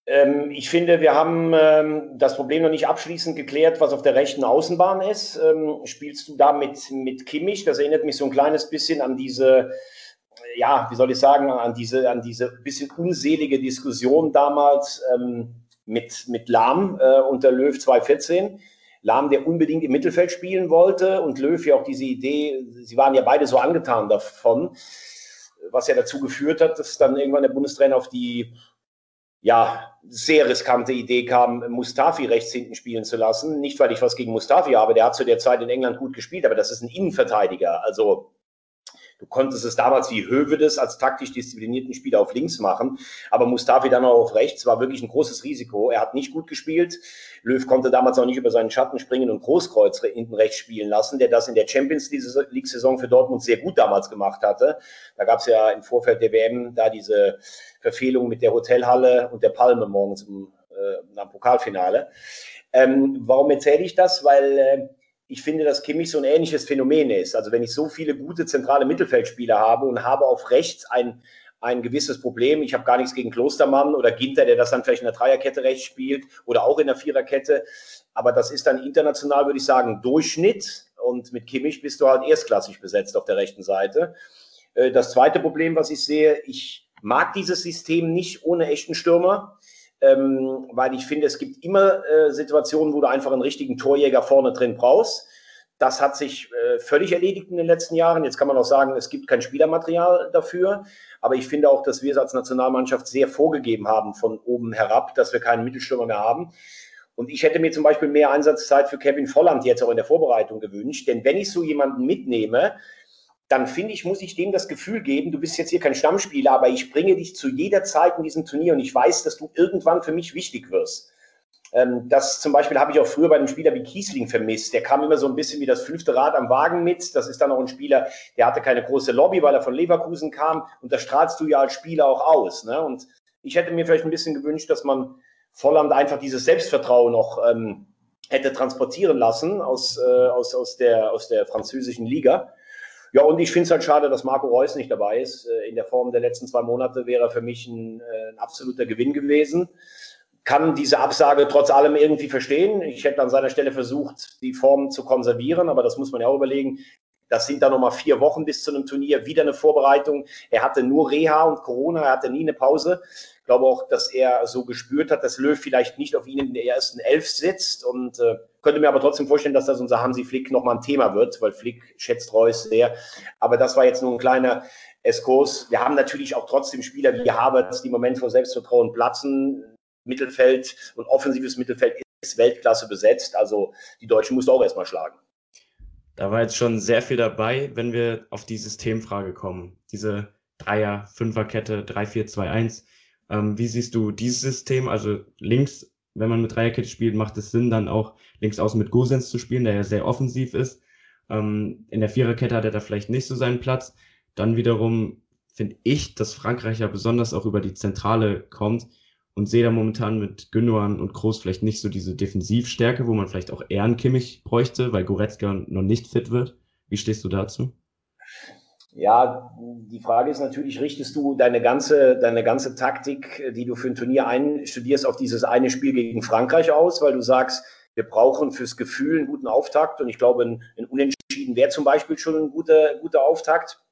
A: Ähm, ich finde, wir haben ähm, das Problem noch nicht abschließend geklärt, was auf der rechten Außenbahn ist. Ähm, spielst du da mit, mit Kimmich? Das erinnert mich so ein kleines bisschen an diese, ja, wie soll ich sagen, an diese, an diese bisschen unselige Diskussion damals ähm, mit, mit Lahm äh, unter Löw 2014 Lahm, der unbedingt im Mittelfeld spielen wollte und Löw ja auch diese Idee, sie waren ja beide so angetan davon, was ja dazu geführt hat, dass dann irgendwann der Bundestrainer auf die ja, sehr riskante Idee kam, Mustafi rechts hinten spielen zu lassen. Nicht, weil ich was gegen Mustafi habe, der hat zu der Zeit in England gut gespielt, aber das ist ein Innenverteidiger. Also Du konntest es damals wie Hövedes als taktisch disziplinierten Spieler auf links machen, aber Mustafi dann auch auf rechts war wirklich ein großes Risiko. Er hat nicht gut gespielt. Löw konnte damals auch nicht über seinen Schatten springen und Großkreuz hinten rechts spielen lassen, der das in der Champions League-Saison für Dortmund sehr gut damals gemacht hatte. Da gab es ja im Vorfeld der WM da diese Verfehlung mit der Hotelhalle und der Palme morgens im, äh, am Pokalfinale. Ähm, warum erzähle ich das? Weil äh, ich finde, dass Kimmich so ein ähnliches Phänomen ist. Also wenn ich so viele gute zentrale Mittelfeldspieler habe und habe auf rechts ein, ein gewisses Problem, ich habe gar nichts gegen Klostermann oder Ginter, der das dann vielleicht in der Dreierkette rechts spielt oder auch in der Viererkette, aber das ist dann international, würde ich sagen, Durchschnitt und mit Kimmich bist du halt erstklassig besetzt auf der rechten Seite. Äh, das zweite Problem, was ich sehe, ich mag dieses System nicht ohne echten Stürmer ähm, weil ich finde, es gibt immer äh, Situationen, wo du einfach einen richtigen Torjäger vorne drin brauchst. Das hat sich äh, völlig erledigt in den letzten Jahren. Jetzt kann man auch sagen, es gibt kein Spielermaterial dafür. Aber ich finde auch, dass wir es als Nationalmannschaft sehr vorgegeben haben von oben herab, dass wir keinen Mittelstürmer mehr haben. Und ich hätte mir zum Beispiel mehr Einsatzzeit für Kevin Volland jetzt auch in der Vorbereitung gewünscht. Denn wenn ich so jemanden mitnehme, dann finde ich, muss ich dem das Gefühl geben, du bist jetzt hier kein Stammspieler, aber ich bringe dich zu jeder Zeit in diesem Turnier und ich weiß, dass du irgendwann für mich wichtig wirst. Ähm, das zum Beispiel habe ich auch früher bei einem Spieler wie Kiesling vermisst. Der kam immer so ein bisschen wie das fünfte Rad am Wagen mit. Das ist dann auch ein Spieler, der hatte keine große Lobby, weil er von Leverkusen kam. Und das strahlst du ja als Spieler auch aus. Ne? Und ich hätte mir vielleicht ein bisschen gewünscht, dass man Volland einfach dieses Selbstvertrauen noch ähm, hätte transportieren lassen aus, äh, aus, aus, der, aus der französischen Liga. Ja, und ich finde es halt schade, dass Marco Reus nicht dabei ist. Äh, in der Form der letzten zwei Monate wäre er für mich ein, äh, ein absoluter Gewinn gewesen. Kann diese Absage trotz allem irgendwie verstehen. Ich hätte an seiner Stelle versucht, die Form zu konservieren, aber das muss man ja auch überlegen. Das sind dann nochmal vier Wochen bis zu einem Turnier, wieder eine Vorbereitung. Er hatte nur Reha und Corona, er hatte nie eine Pause glaube auch, dass er so gespürt hat, dass Löw vielleicht nicht auf ihn in der ersten Elf sitzt und äh, könnte mir aber trotzdem vorstellen, dass das unser Hansi Flick nochmal ein Thema wird, weil Flick schätzt Reus sehr. Aber das war jetzt nur ein kleiner Eskos. Wir haben natürlich auch trotzdem Spieler wie Havertz, die im Moment vor Selbstvertrauen platzen. Mittelfeld und offensives Mittelfeld ist Weltklasse besetzt. Also die Deutschen musst du auch erstmal schlagen.
C: Da war jetzt schon sehr viel dabei, wenn wir auf die Systemfrage kommen. Diese Dreier, Fünferkette, 3-4-2-1 ähm, wie siehst du dieses System? Also links, wenn man mit Dreierkette spielt, macht es Sinn, dann auch links außen mit Gosens zu spielen, der ja sehr offensiv ist. Ähm, in der Viererkette hat er da vielleicht nicht so seinen Platz. Dann wiederum finde ich, dass Frankreich ja besonders auch über die Zentrale kommt und sehe da momentan mit Gündogan und Groß vielleicht nicht so diese Defensivstärke, wo man vielleicht auch eher einen Kimmich bräuchte, weil Goretzka noch nicht fit wird. Wie stehst du dazu?
A: Ja, die Frage ist natürlich, richtest du deine ganze, deine ganze Taktik, die du für ein Turnier einstudierst, auf dieses eine Spiel gegen Frankreich aus, weil du sagst, wir brauchen fürs Gefühl einen guten Auftakt und ich glaube, ein, ein Unentschieden wäre zum Beispiel schon ein guter, guter Auftakt.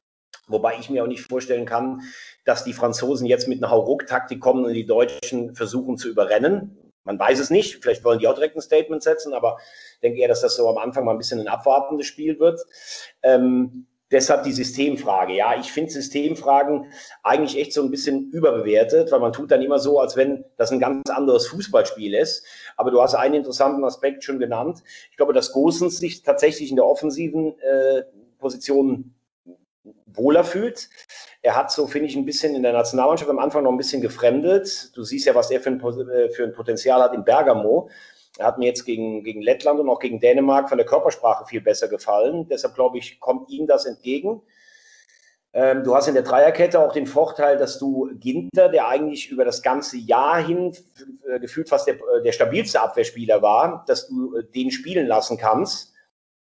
A: Wobei ich mir auch nicht vorstellen kann, dass die Franzosen jetzt mit einer Hauruck-Taktik kommen und die Deutschen versuchen zu überrennen. Man weiß es nicht. Vielleicht wollen die auch direkt ein Statement setzen, aber ich denke eher, dass das so am Anfang mal ein bisschen ein abwartendes Spiel wird. Ähm, Deshalb die Systemfrage. Ja, ich finde Systemfragen eigentlich echt so ein bisschen überbewertet, weil man tut dann immer so, als wenn das ein ganz anderes Fußballspiel ist. Aber du hast einen interessanten Aspekt schon genannt. Ich glaube, dass Gosens sich tatsächlich in der offensiven äh, Position wohler fühlt. Er hat so, finde ich, ein bisschen in der Nationalmannschaft am Anfang noch ein bisschen gefremdet. Du siehst ja, was er für ein, äh, für ein Potenzial hat in Bergamo. Er hat mir jetzt gegen, gegen Lettland und auch gegen Dänemark von der Körpersprache viel besser gefallen. Deshalb glaube ich, kommt ihm das entgegen. Ähm, du hast in der Dreierkette auch den Vorteil, dass du Ginter, der eigentlich über das ganze Jahr hin äh, gefühlt fast der, äh, der stabilste Abwehrspieler war, dass du den spielen lassen kannst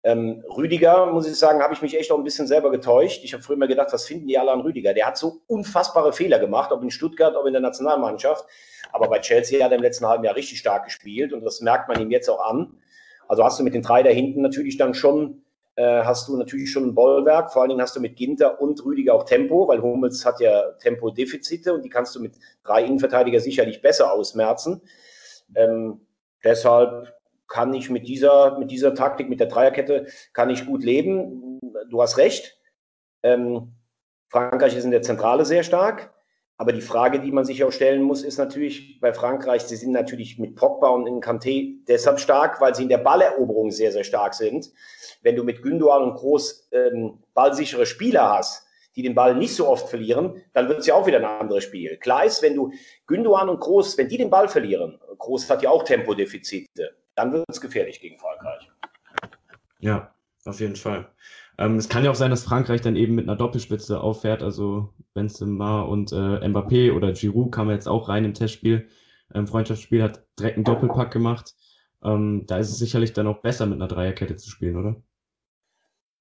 A: ähm, Rüdiger, muss ich sagen, habe ich mich echt auch ein bisschen selber getäuscht. Ich habe früher immer gedacht, was finden die alle an Rüdiger? Der hat so unfassbare Fehler gemacht, ob in Stuttgart, ob in der Nationalmannschaft. Aber bei Chelsea hat er im letzten halben Jahr richtig stark gespielt und das merkt man ihm jetzt auch an. Also hast du mit den drei da hinten natürlich dann schon, äh, hast du natürlich schon ein Bollwerk. Vor allen Dingen hast du mit Ginter und Rüdiger auch Tempo, weil Hummels hat ja Tempodefizite und die kannst du mit drei Innenverteidiger sicherlich besser ausmerzen. Ähm, deshalb kann ich mit dieser, mit dieser Taktik, mit der Dreierkette, kann ich gut leben. Du hast recht. Ähm, Frankreich ist in der Zentrale sehr stark. Aber die Frage, die man sich auch stellen muss, ist natürlich bei Frankreich, sie sind natürlich mit Pogba und in Kanté deshalb stark, weil sie in der Balleroberung sehr, sehr stark sind. Wenn du mit Gündogan und Groß ähm, ballsichere Spieler hast, die den Ball nicht so oft verlieren, dann wird es ja auch wieder ein anderes Spiel. Klar ist, wenn du Gündogan und Groß, wenn die den Ball verlieren, Groß hat ja auch Tempodefizite, dann wird es gefährlich gegen Frankreich.
C: Ja, auf jeden Fall. Ähm, es kann ja auch sein, dass Frankreich dann eben mit einer Doppelspitze auffährt, also Benzema und äh, Mbappé oder Giroud kam jetzt auch rein im Testspiel. Ähm, Freundschaftsspiel hat direkt einen Doppelpack gemacht. Ähm, da ist es sicherlich dann auch besser, mit einer Dreierkette zu spielen, oder?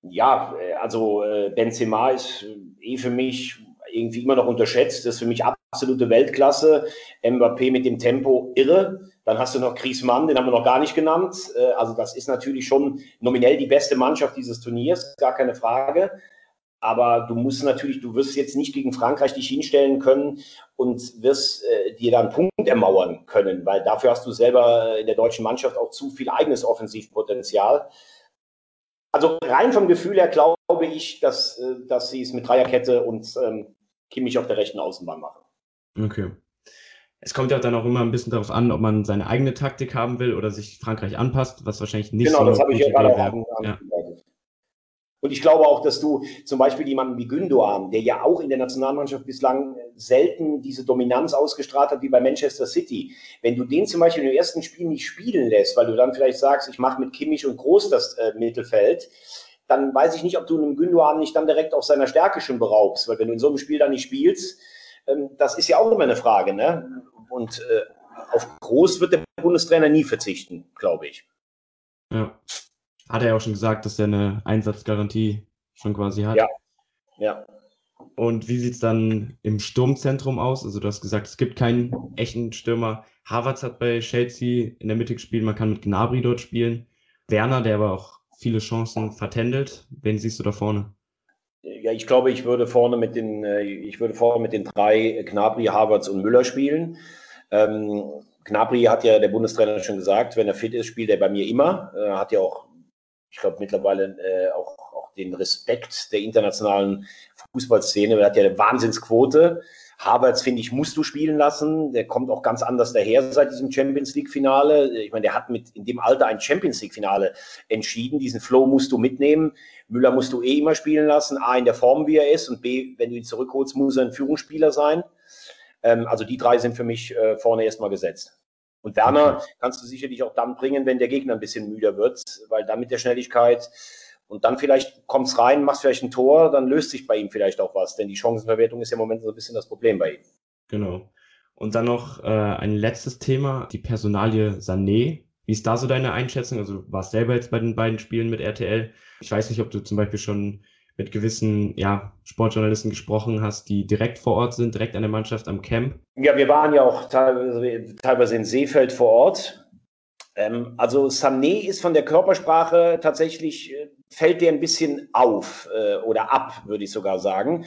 A: Ja, äh, also äh, Benzema ist eh für mich irgendwie immer noch unterschätzt. Das ist für mich absolute Weltklasse. Mbappé mit dem Tempo irre. Dann hast du noch Griezmann, den haben wir noch gar nicht genannt. Äh, also das ist natürlich schon nominell die beste Mannschaft dieses Turniers, gar keine Frage. Aber du musst natürlich, du wirst jetzt nicht gegen Frankreich dich hinstellen können und wirst äh, dir dann Punkt ermauern können, weil dafür hast du selber in der deutschen Mannschaft auch zu viel eigenes Offensivpotenzial. Also rein vom Gefühl her glaube ich, dass, äh, dass sie es mit Dreierkette und ähm, Kimmich auf der rechten Außenbahn machen.
C: Okay. Es kommt ja dann auch immer ein bisschen darauf an, ob man seine eigene Taktik haben will oder sich Frankreich anpasst, was wahrscheinlich nicht
A: genau,
C: so
A: das habe ich ja gerade auch
C: ja.
A: Und ich glaube auch, dass du zum Beispiel jemanden wie Gündoğan, der ja auch in der Nationalmannschaft bislang selten diese Dominanz ausgestrahlt hat wie bei Manchester City, wenn du den zum Beispiel im ersten Spiel nicht spielen lässt, weil du dann vielleicht sagst, ich mache mit Kimmich und Groß das äh, Mittelfeld, dann weiß ich nicht, ob du einem Gündoğan nicht dann direkt auf seiner Stärke schon beraubst, weil wenn du in so einem Spiel dann nicht spielst, das ist ja auch immer eine Frage, ne? Und äh, auf Groß wird der Bundestrainer nie verzichten, glaube ich.
C: Ja. Hat er ja auch schon gesagt, dass er eine Einsatzgarantie schon quasi hat.
A: Ja. Ja.
C: Und wie sieht es dann im Sturmzentrum aus? Also du hast gesagt, es gibt keinen echten Stürmer. Havertz hat bei Chelsea in der Mitte gespielt, man kann mit Gnabry dort spielen. Werner, der aber auch viele Chancen vertändelt. Wen siehst du da vorne?
A: Ja, ich glaube, ich würde vorne mit den, äh, ich würde vorne mit den drei Gnabry, Havertz und Müller spielen. Ähm, Gnabry hat ja der Bundestrainer schon gesagt, wenn er fit ist, spielt er bei mir immer. Äh, hat ja auch, ich glaube, mittlerweile äh, auch, auch den Respekt der internationalen Fußballszene. Er hat ja eine Wahnsinnsquote. Havertz, finde ich, musst du spielen lassen. Der kommt auch ganz anders daher seit diesem Champions League-Finale. Ich meine, der hat mit in dem Alter ein Champions League-Finale entschieden. Diesen Flow musst du mitnehmen. Müller musst du eh immer spielen lassen. A, in der Form, wie er ist. Und B, wenn du ihn zurückholst, muss er ein Führungsspieler sein. Ähm, also die drei sind für mich äh, vorne erstmal gesetzt. Und Werner kannst du sicherlich auch dann bringen, wenn der Gegner ein bisschen müder wird, weil dann mit der Schnelligkeit und dann vielleicht kommt es rein, machst vielleicht ein Tor, dann löst sich bei ihm vielleicht auch was, denn die Chancenverwertung ist ja im Moment so ein bisschen das Problem bei ihm.
C: Genau. Und dann noch äh, ein letztes Thema, die Personalie Sané. Wie ist da so deine Einschätzung? Also du warst selber jetzt bei den beiden Spielen mit RTL. Ich weiß nicht, ob du zum Beispiel schon mit gewissen ja, Sportjournalisten gesprochen hast, die direkt vor Ort sind, direkt an der Mannschaft am Camp.
A: Ja, wir waren ja auch teilweise, teilweise in Seefeld vor Ort. Ähm, also Sané ist von der Körpersprache tatsächlich, äh, fällt der ein bisschen auf äh, oder ab, würde ich sogar sagen.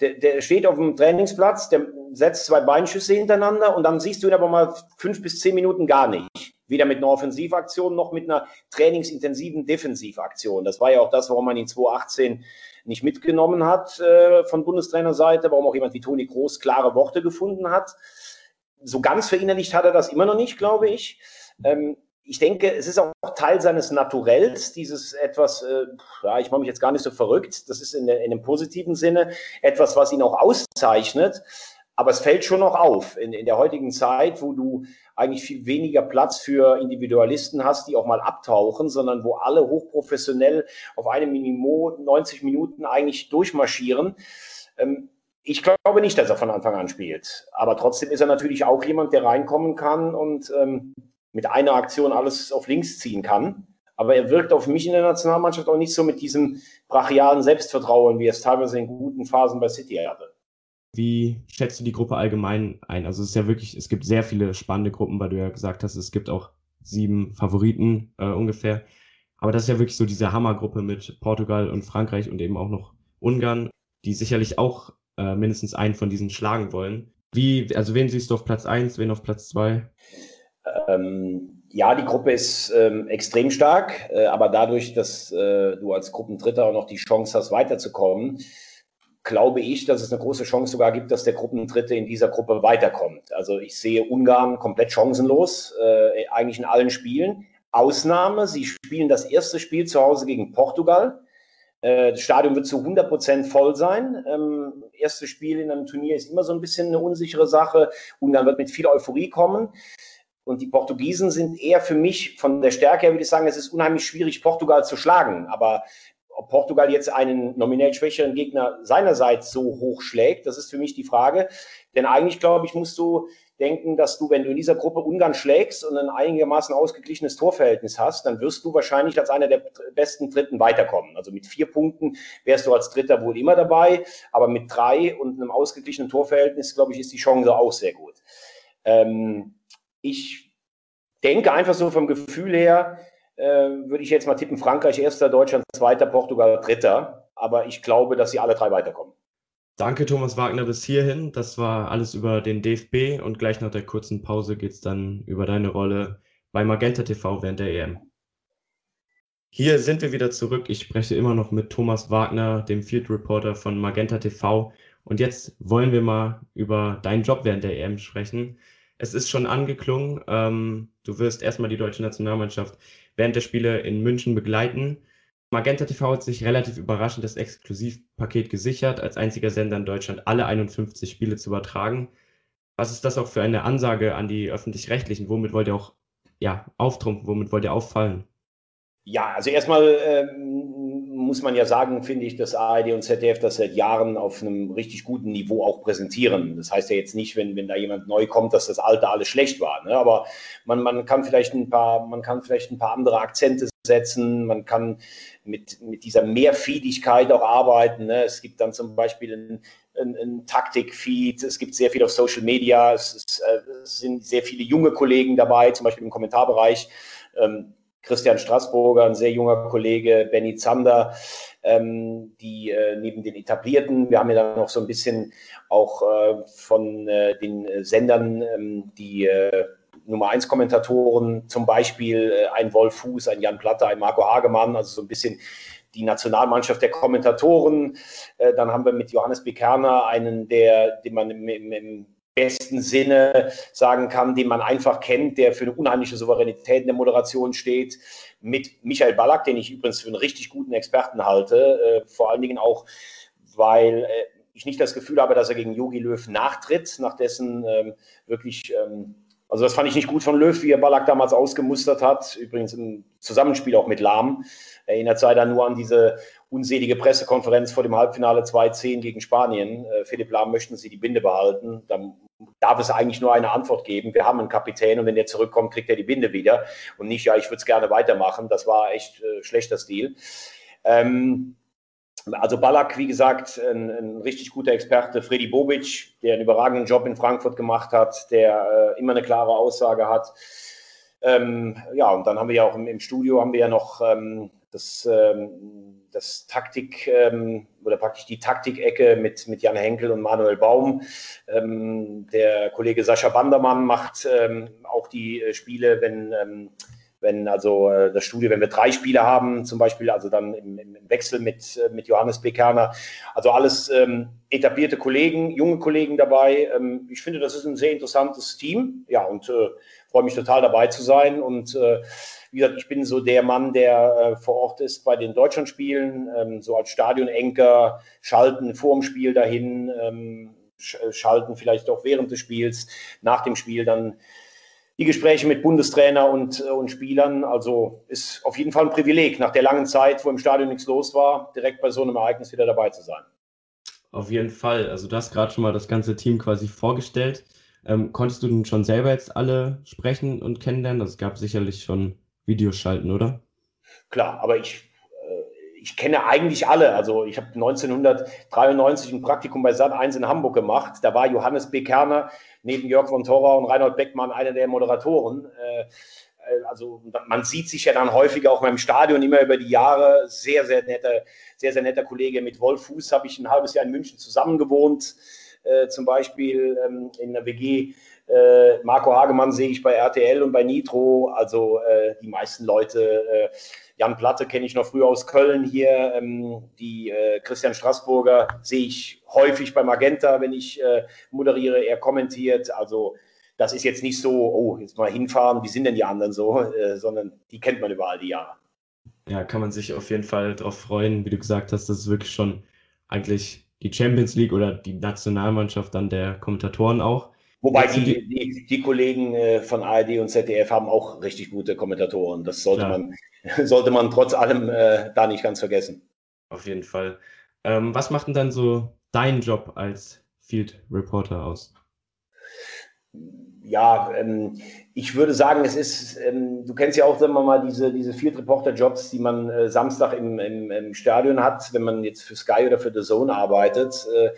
A: Der, der, steht auf dem Trainingsplatz, der setzt zwei Beinschüsse hintereinander und dann siehst du ihn aber mal fünf bis zehn Minuten gar nicht. Weder mit einer Offensivaktion noch mit einer trainingsintensiven Defensivaktion. Das war ja auch das, warum man ihn 2018 nicht mitgenommen hat äh, von Bundestrainerseite, warum auch jemand wie Toni Groß klare Worte gefunden hat. So ganz verinnerlicht hat er das immer noch nicht, glaube ich. Ähm, ich denke, es ist auch Teil seines Naturells, dieses etwas, äh, ja, ich mache mich jetzt gar nicht so verrückt, das ist in, der, in einem positiven Sinne etwas, was ihn auch auszeichnet. Aber es fällt schon noch auf in, in der heutigen Zeit, wo du eigentlich viel weniger Platz für Individualisten hast, die auch mal abtauchen, sondern wo alle hochprofessionell auf einem Minimum 90 Minuten eigentlich durchmarschieren. Ähm, ich glaube nicht, dass er von Anfang an spielt. Aber trotzdem ist er natürlich auch jemand, der reinkommen kann und ähm, mit einer Aktion alles auf links ziehen kann. Aber er wirkt auf mich in der Nationalmannschaft auch nicht so mit diesem brachialen Selbstvertrauen, wie er es teilweise in guten Phasen bei City hatte.
C: Wie schätzt du die Gruppe allgemein ein? Also es ist ja wirklich, es gibt sehr viele spannende Gruppen, weil du ja gesagt hast, es gibt auch sieben Favoriten äh, ungefähr. Aber das ist ja wirklich so diese Hammergruppe mit Portugal und Frankreich und eben auch noch Ungarn, die sicherlich auch äh, mindestens einen von diesen schlagen wollen. Wie, also wen siehst du auf Platz eins, wen auf Platz zwei?
A: Ähm, ja, die Gruppe ist ähm, extrem stark, äh, aber dadurch, dass äh, du als Gruppendritter auch noch die Chance hast, weiterzukommen, glaube ich, dass es eine große Chance sogar gibt, dass der Gruppendritte in dieser Gruppe weiterkommt. Also ich sehe Ungarn komplett chancenlos, äh, eigentlich in allen Spielen. Ausnahme, sie spielen das erste Spiel zu Hause gegen Portugal. Äh, das Stadion wird zu 100 Prozent voll sein. Ähm, erstes Spiel in einem Turnier ist immer so ein bisschen eine unsichere Sache. Ungarn wird mit viel Euphorie kommen. Und die Portugiesen sind eher für mich von der Stärke her, würde ich sagen, es ist unheimlich schwierig, Portugal zu schlagen. Aber ob Portugal jetzt einen nominell schwächeren Gegner seinerseits so hoch schlägt, das ist für mich die Frage. Denn eigentlich, glaube ich, musst du denken, dass du, wenn du in dieser Gruppe Ungarn schlägst und ein einigermaßen ausgeglichenes Torverhältnis hast, dann wirst du wahrscheinlich als einer der besten Dritten weiterkommen. Also mit vier Punkten wärst du als Dritter wohl immer dabei, aber mit drei und einem ausgeglichenen Torverhältnis, glaube ich, ist die Chance auch sehr gut. Ähm, ich denke einfach so vom Gefühl her, äh, würde ich jetzt mal tippen, Frankreich erster, Deutschland zweiter, Portugal dritter. Aber ich glaube, dass sie alle drei weiterkommen.
C: Danke, Thomas Wagner, bis hierhin. Das war alles über den DFB und gleich nach der kurzen Pause geht es dann über deine Rolle bei Magenta TV während der EM. Hier sind wir wieder zurück. Ich spreche immer noch mit Thomas Wagner, dem Field Reporter von Magenta TV. Und jetzt wollen wir mal über deinen Job während der EM sprechen. Es ist schon angeklungen. Ähm, du wirst erstmal die deutsche Nationalmannschaft während der Spiele in München begleiten. Magenta TV hat sich relativ überraschend das Exklusivpaket gesichert, als einziger Sender in Deutschland alle 51 Spiele zu übertragen. Was ist das auch für eine Ansage an die Öffentlich-Rechtlichen? Womit wollt ihr auch ja, auftrumpfen? Womit wollt ihr auffallen?
A: Ja, also erstmal ähm, muss man ja sagen, finde ich, dass ARD und ZDF das seit Jahren auf einem richtig guten Niveau auch präsentieren. Das heißt ja jetzt nicht, wenn, wenn da jemand neu kommt, dass das alte alles schlecht war. Ne? Aber man, man kann vielleicht ein paar, man kann vielleicht ein paar andere Akzente setzen, man kann mit, mit dieser Mehrfiedigkeit auch arbeiten. Ne? Es gibt dann zum Beispiel ein, ein, ein Taktikfeed, es gibt sehr viel auf Social Media, es, ist, äh, es, sind sehr viele junge Kollegen dabei, zum Beispiel im Kommentarbereich. Ähm, Christian Straßburger, ein sehr junger Kollege, Benny Zander, ähm, die äh, neben den etablierten, wir haben ja dann noch so ein bisschen auch äh, von äh, den Sendern, ähm, die äh, Nummer 1 Kommentatoren, zum Beispiel äh, ein Wolf Fuß, ein Jan Platter, ein Marco Hagemann, also so ein bisschen die Nationalmannschaft der Kommentatoren. Äh, dann haben wir mit Johannes Bekerner einen, der, den man im, im, besten Sinne sagen kann, den man einfach kennt, der für eine unheimliche Souveränität in der Moderation steht, mit Michael Ballack, den ich übrigens für einen richtig guten Experten halte, äh, vor allen Dingen auch, weil ich nicht das Gefühl habe, dass er gegen Yogi Löw nachtritt, nach dessen ähm, wirklich ähm, also das fand ich nicht gut von Löw, wie er Ballack damals ausgemustert hat. Übrigens im Zusammenspiel auch mit Lahm. Erinnert sei dann nur an diese unselige Pressekonferenz vor dem Halbfinale 2-10 gegen Spanien. Äh, Philipp Lahm möchten Sie die Binde behalten. Dann darf es eigentlich nur eine Antwort geben. Wir haben einen Kapitän und wenn der zurückkommt, kriegt er die Binde wieder. Und nicht, ja, ich würde es gerne weitermachen. Das war echt äh, schlechter Stil. Ähm, also Ballack, wie gesagt, ein, ein, richtig guter Experte. Freddy Bobic, der einen überragenden Job in Frankfurt gemacht hat, der äh, immer eine klare Aussage hat. Ähm, ja, und dann haben wir ja auch im, im Studio haben wir ja noch ähm, das, ähm, das Taktik ähm, oder praktisch die Taktikecke mit, mit Jan Henkel und Manuel Baum. Ähm, der Kollege Sascha Bandermann macht ähm, auch die äh, Spiele, wenn wenn also äh, das Studio, wenn wir drei Spiele haben, zum Beispiel, also dann im, im Wechsel mit, äh, mit Johannes Bekerner, also alles ähm, etablierte Kollegen, junge Kollegen dabei. Ähm, ich finde, das ist ein sehr interessantes Team, ja, und äh, freue mich total dabei zu sein. Und äh, wie gesagt, ich bin so der Mann, der äh, vor Ort ist bei den Deutschlandspielen, ähm, so als Stadionenker, schalten vor dem Spiel dahin, ähm, schalten vielleicht auch während des Spiels, nach dem Spiel dann die Gespräche mit Bundestrainer und, äh, und Spielern. Also ist auf jeden Fall ein Privileg, nach der langen Zeit, wo im Stadion nichts los war, direkt bei so einem Ereignis wieder dabei zu sein.
C: Auf jeden Fall. Also du hast gerade schon mal das ganze Team quasi vorgestellt. Ähm, konntest du denn schon selber jetzt alle sprechen und kennenlernen? Das gab sicherlich schon Videoschalten, oder?
A: Klar, aber ich, äh, ich kenne eigentlich alle. Also ich habe 1993 ein Praktikum bei Sat 1 in Hamburg gemacht. Da war Johannes B. Kerner neben Jörg von Torra und Reinhold Beckmann einer der Moderatoren. Äh, äh, also man sieht sich ja dann häufiger auch beim Stadion immer über die Jahre. Sehr, sehr netter, sehr, sehr netter Kollege. Mit Wolf Fuß habe ich ein halbes Jahr in München zusammen gewohnt, äh, zum Beispiel ähm, in der WG. Marco Hagemann sehe ich bei RTL und bei Nitro. Also die meisten Leute. Jan Platte kenne ich noch früher aus Köln hier. Ähm, die äh, Christian Straßburger sehe ich häufig bei Magenta, wenn ich äh, moderiere. Er kommentiert. Also das ist jetzt nicht so, oh, jetzt mal hinfahren, wie sind denn die anderen so, äh, sondern die kennt man überall die Jahre.
C: Ja, kann man sich auf jeden Fall darauf freuen, wie du gesagt hast, das ist wirklich schon eigentlich die Champions League oder die Nationalmannschaft dann der Kommentatoren auch.
A: Wobei die, die, die, Kollegen äh, von ARD und ZDF haben auch richtig gute Kommentatoren. Das sollte, man, sollte man trotz allem äh, da nicht ganz vergessen.
C: Auf jeden Fall. Ähm, was macht denn dann so dein Job als Field Reporter aus?
A: Ja, ähm, ich würde sagen, es ist, ähm, du kennst ja auch, sagen wir mal, diese, diese Field Reporter Jobs, die man äh, Samstag im, im, im, Stadion hat, wenn man jetzt für Sky oder für The Zone arbeitet. Äh,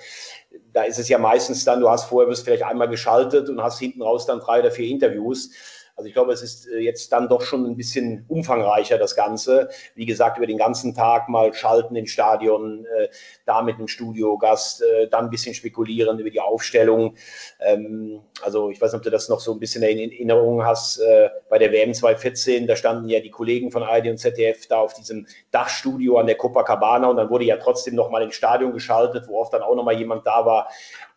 A: da ist es ja meistens dann, du hast vorher, wirst vielleicht einmal geschaltet und hast hinten raus dann drei oder vier Interviews. Also ich glaube, es ist äh, jetzt dann doch schon ein bisschen umfangreicher, das Ganze. Wie gesagt, über den ganzen Tag mal schalten in Stadion, äh, da mit einem Studiogast, äh, dann ein bisschen spekulieren über die Aufstellung. Ähm, also ich weiß nicht, ob du das noch so ein bisschen in Erinnerung hast. Bei der WM 2014, da standen ja die Kollegen von ARD und ZDF da auf diesem Dachstudio an der Copacabana und dann wurde ja trotzdem noch mal ins Stadion geschaltet, wo oft dann auch noch mal jemand da war.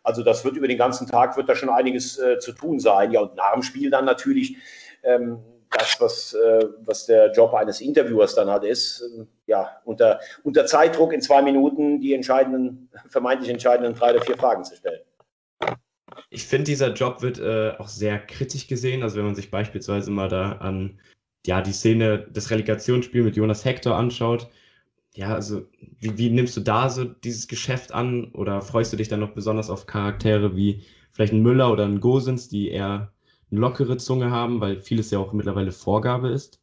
A: Also das wird über den ganzen Tag, wird da schon einiges äh, zu tun sein. Ja, und nach dem Spiel dann natürlich ähm, das, was, äh, was der Job eines Interviewers dann hat, ist, äh, ja, unter, unter Zeitdruck in zwei Minuten die entscheidenden, vermeintlich entscheidenden drei oder vier Fragen zu stellen.
C: Ich finde, dieser Job wird äh, auch sehr kritisch gesehen. Also wenn man sich beispielsweise mal da an ja, die Szene des Relegationsspiels mit Jonas Hector anschaut, ja, also wie, wie, nimmst du da so dieses Geschäft an oder freust du dich dann noch besonders auf Charaktere wie vielleicht ein Müller oder ein Gosens, die eher eine lockere Zunge haben, weil vieles ja auch mittlerweile Vorgabe ist?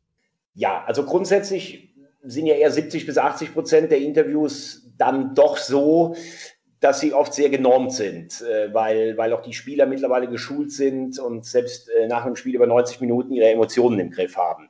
A: Ja, also grundsätzlich sind ja eher 70 bis 80 Prozent der Interviews dann doch so, dass sie oft sehr genormt sind, äh, weil, weil auch die Spieler mittlerweile geschult sind und selbst äh, nach einem Spiel über 90 Minuten ihre Emotionen im Griff haben.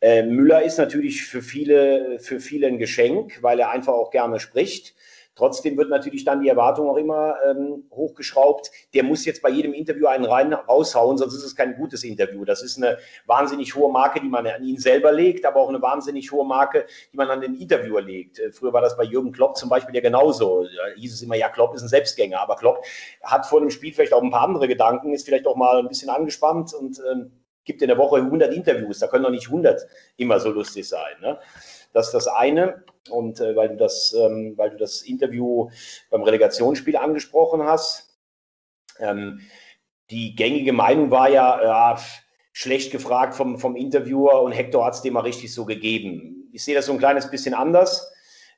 A: Äh, Müller ist natürlich für viele, für viele ein Geschenk, weil er einfach auch gerne spricht. Trotzdem wird natürlich dann die Erwartung auch immer ähm, hochgeschraubt. Der muss jetzt bei jedem Interview einen rein raushauen, sonst ist es kein gutes Interview. Das ist eine wahnsinnig hohe Marke, die man an ihn selber legt, aber auch eine wahnsinnig hohe Marke, die man an den Interviewer legt. Äh, früher war das bei Jürgen Klopp zum Beispiel ja genauso. Da hieß es immer, ja, Klopp ist ein Selbstgänger, aber Klopp hat vor dem Spiel vielleicht auch ein paar andere Gedanken, ist vielleicht auch mal ein bisschen angespannt und ähm, gibt in der Woche 100 Interviews, da können doch nicht 100 immer so lustig sein. Ne? Das ist das eine. Und äh, weil, du das, ähm, weil du das Interview beim Relegationsspiel angesprochen hast, ähm, die gängige Meinung war ja, ja schlecht gefragt vom, vom Interviewer und Hector hat es dem mal richtig so gegeben. Ich sehe das so ein kleines bisschen anders.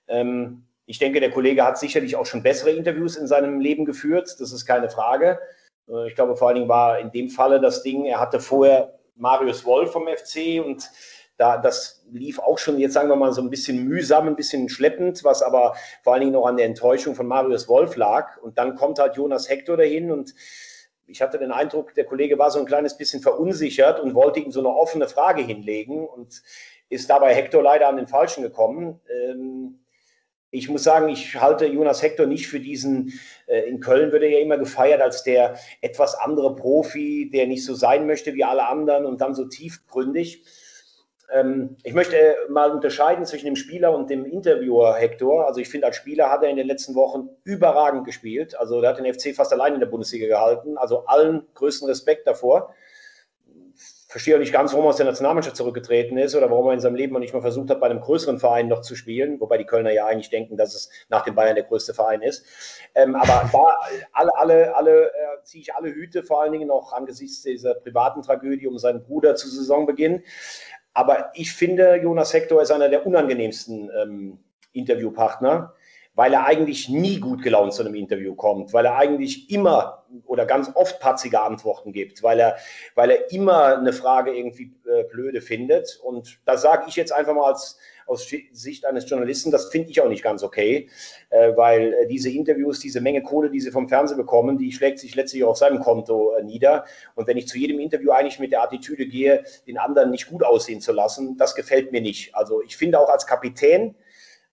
A: Ähm, ich denke, der Kollege hat sicherlich auch schon bessere Interviews in seinem Leben geführt, das ist keine Frage. Äh, ich glaube, vor allen Dingen war in dem Falle das Ding, er hatte vorher Marius Wolf vom FC und da, das lief auch schon, jetzt sagen wir mal, so ein bisschen mühsam, ein bisschen schleppend, was aber vor allen Dingen noch an der Enttäuschung von Marius Wolf lag. Und dann kommt halt Jonas Hector dahin und ich hatte den Eindruck, der Kollege war so ein kleines bisschen verunsichert und wollte ihm so eine offene Frage hinlegen und ist dabei Hector leider an den Falschen gekommen. Ähm, ich muss sagen, ich halte Jonas Hector nicht für diesen, äh, in Köln wird er ja immer gefeiert als der etwas andere Profi, der nicht so sein möchte wie alle anderen und dann so tiefgründig. Ähm, ich möchte äh, mal unterscheiden zwischen dem Spieler und dem Interviewer Hector. Also ich finde, als Spieler hat er in den letzten Wochen überragend gespielt. Also der hat den FC fast allein in der Bundesliga gehalten. Also allen größten Respekt davor verstehe auch nicht ganz, warum er aus der Nationalmannschaft zurückgetreten ist oder warum er in seinem Leben noch nicht mal versucht hat, bei einem größeren Verein noch zu spielen, wobei die Kölner ja eigentlich denken, dass es nach dem Bayern der größte Verein ist. Ähm, aber da alle, alle, alle äh, ziehe ich alle Hüte, vor allen Dingen noch angesichts dieser privaten Tragödie um seinen Bruder zu Saisonbeginn. Aber ich finde, Jonas Hector ist einer der unangenehmsten ähm, Interviewpartner weil er eigentlich nie gut gelaunt zu einem Interview kommt, weil er eigentlich immer oder ganz oft patzige Antworten gibt, weil er, weil er immer eine Frage irgendwie äh, blöde findet. Und da sage ich jetzt einfach mal als aus Sicht eines Journalisten, das finde ich auch nicht ganz okay, äh, weil äh, diese Interviews, diese Menge Kohle, die sie vom Fernsehen bekommen, die schlägt sich letztlich auf seinem Konto äh, nieder. Und wenn ich zu jedem Interview eigentlich mit der Attitüde gehe, den anderen nicht gut aussehen zu lassen, das gefällt mir nicht. Also ich finde auch als Kapitän